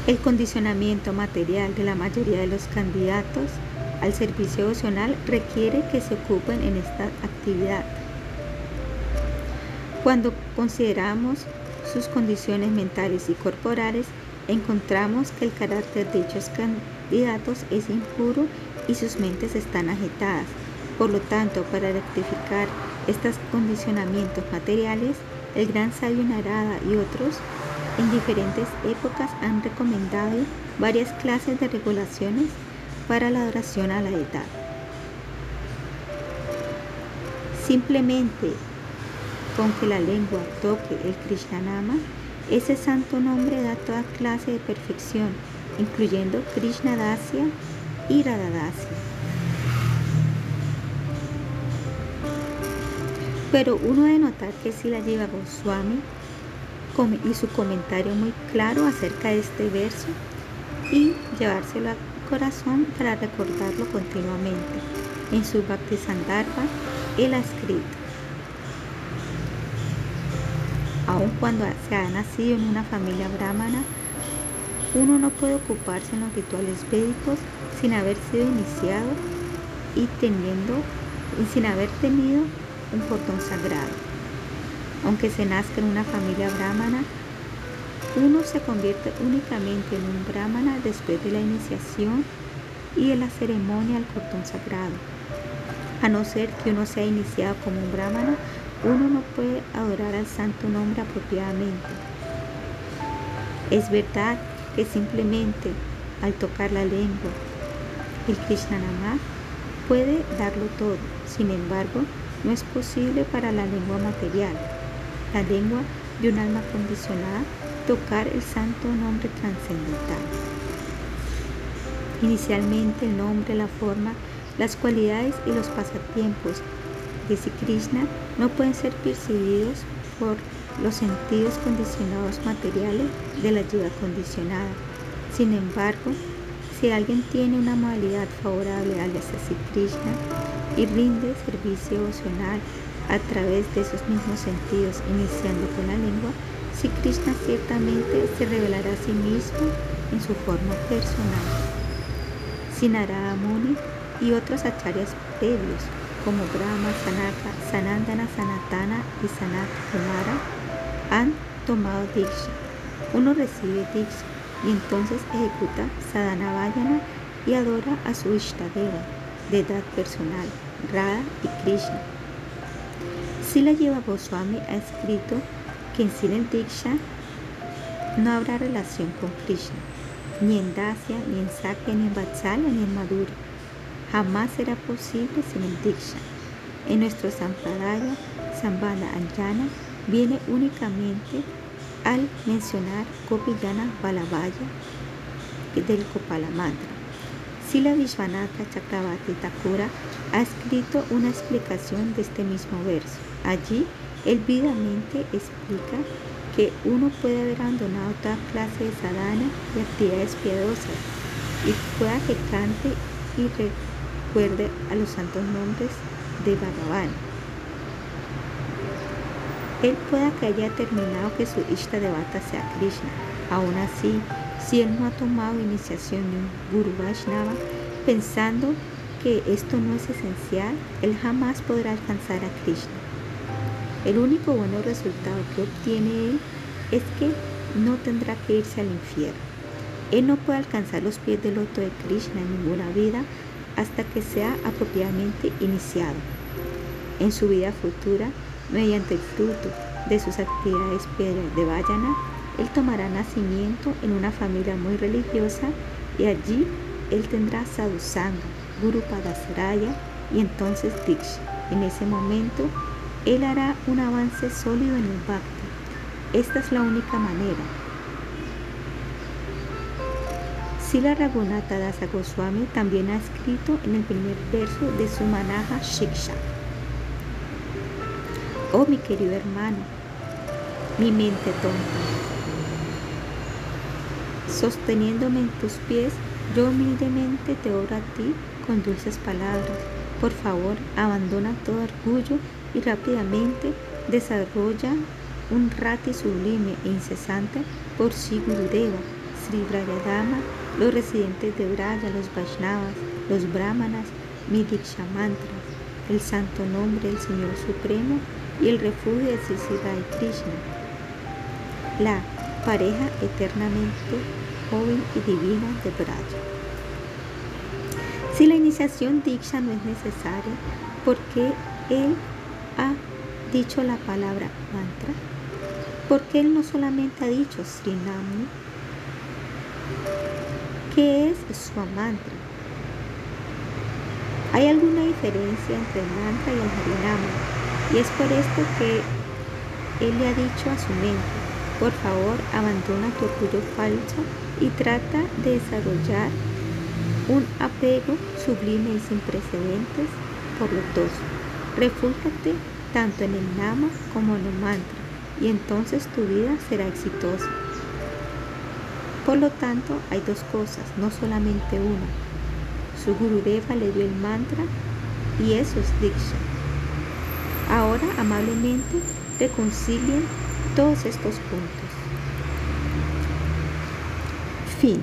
el condicionamiento material de la mayoría de los candidatos al servicio devocional requiere que se ocupen en esta actividad. Cuando consideramos sus condiciones mentales y corporales, encontramos que el carácter de dichos candidatos es impuro y sus mentes están agitadas. Por lo tanto, para rectificar estos condicionamientos materiales, el gran sabio Narada y otros en diferentes épocas han recomendado varias clases de regulaciones para la adoración a la deidad. Simplemente con que la lengua toque el Krishnanama, ese santo nombre da toda clase de perfección, incluyendo Krishna Dasya y Radhadasya. Pero uno de notar que si la lleva Goswami y su comentario muy claro acerca de este verso y llevárselo al corazón para recordarlo continuamente. En su Bhakti él ha escrito Aun cuando se ha nacido en una familia brahmana, uno no puede ocuparse en los rituales védicos sin haber sido iniciado y teniendo, sin haber tenido un cordón sagrado. Aunque se nazca en una familia brahmana, uno se convierte únicamente en un brahmana después de la iniciación y de la ceremonia al cordón sagrado. A no ser que uno sea iniciado como un brahmana, uno no puede adorar al santo nombre apropiadamente. Es verdad que simplemente al tocar la lengua, el Krishnanama puede darlo todo. Sin embargo, no es posible para la lengua material, la lengua de un alma condicionada, tocar el santo nombre trascendental. Inicialmente el nombre, la forma, las cualidades y los pasatiempos de Krishna no pueden ser percibidos por los sentidos condicionados materiales de la ayuda condicionada. Sin embargo, si alguien tiene una modalidad favorable al Sri Krishna y rinde servicio emocional a través de esos mismos sentidos, iniciando con la lengua, si Krishna ciertamente se revelará a sí mismo en su forma personal. Sinarada Muni y otros acharyas previos como Brahma, Sanaka, Sanandana, Sanatana y Sanat Kumara han tomado Diksha. Uno recibe Diksha y entonces ejecuta Sadhana Vayana y adora a su Ishtadeva, de edad personal, Radha y Krishna. Sila Lleva Goswami ha escrito que en sin el Diksha no habrá relación con Krishna, ni en Dasya, ni en Sakya, ni en Vatsalya, ni en Madhuri jamás será posible sin el Diksha. En nuestro Sampradaya, Sambandha Anjana, viene únicamente al mencionar Gopiyana Balabaya del Kopala Mantra. Sila Vishwanatha Chakravarti Thakura ha escrito una explicación de este mismo verso. Allí, él vivamente explica que uno puede haber abandonado toda clase de sadhana y actividades piadosas y pueda que cante y recuerde a los santos nombres de Bhagavan. Él pueda que haya terminado que su Ishta Devata sea Krishna. Aún así, si él no ha tomado iniciación de un Guru Vaishnava, pensando que esto no es esencial, él jamás podrá alcanzar a Krishna. El único bueno resultado que obtiene él es que no tendrá que irse al infierno. Él no puede alcanzar los pies del loto de Krishna en ninguna vida hasta que sea apropiadamente iniciado. En su vida futura, mediante el fruto de sus actividades de Vayana, él tomará nacimiento en una familia muy religiosa y allí él tendrá sadhusanga, Guru Padasaraya y entonces Diksha. En ese momento, él hará un avance sólido en el Bhakti. Esta es la única manera. Sila Raghunatha Dasa Goswami también ha escrito en el primer verso de su Manaha Shiksha. Oh mi querido hermano, mi mente tonta, Sosteniéndome en tus pies, yo humildemente te oro a ti con dulces palabras. Por favor, abandona todo orgullo y rápidamente desarrolla un rati sublime e incesante por Sigurudeva, Sri Brayadama, los residentes de Braya, los Vaishnavas, los Brahmanas, mi Diksha Mantras, el santo nombre del Señor Supremo y el refugio de Sri Krishna. La pareja eternamente joven y divina de Braya. Si la iniciación Diksha no es necesaria, ¿por qué él ha dicho la palabra mantra? Porque él no solamente ha dicho Srinamni, ¿qué es su mantra? Hay alguna diferencia entre mantra y el y es por esto que él le ha dicho a su mente, por favor, abandona tu orgullo falso y trata de desarrollar un apego sublime y sin precedentes por los dos. Refúlgate tanto en el Nama como en el mantra y entonces tu vida será exitosa. Por lo tanto, hay dos cosas, no solamente una. Su Gurudeva le dio el mantra y eso es Diksha. Ahora, amablemente, reconcilien todos estos puntos. Fin.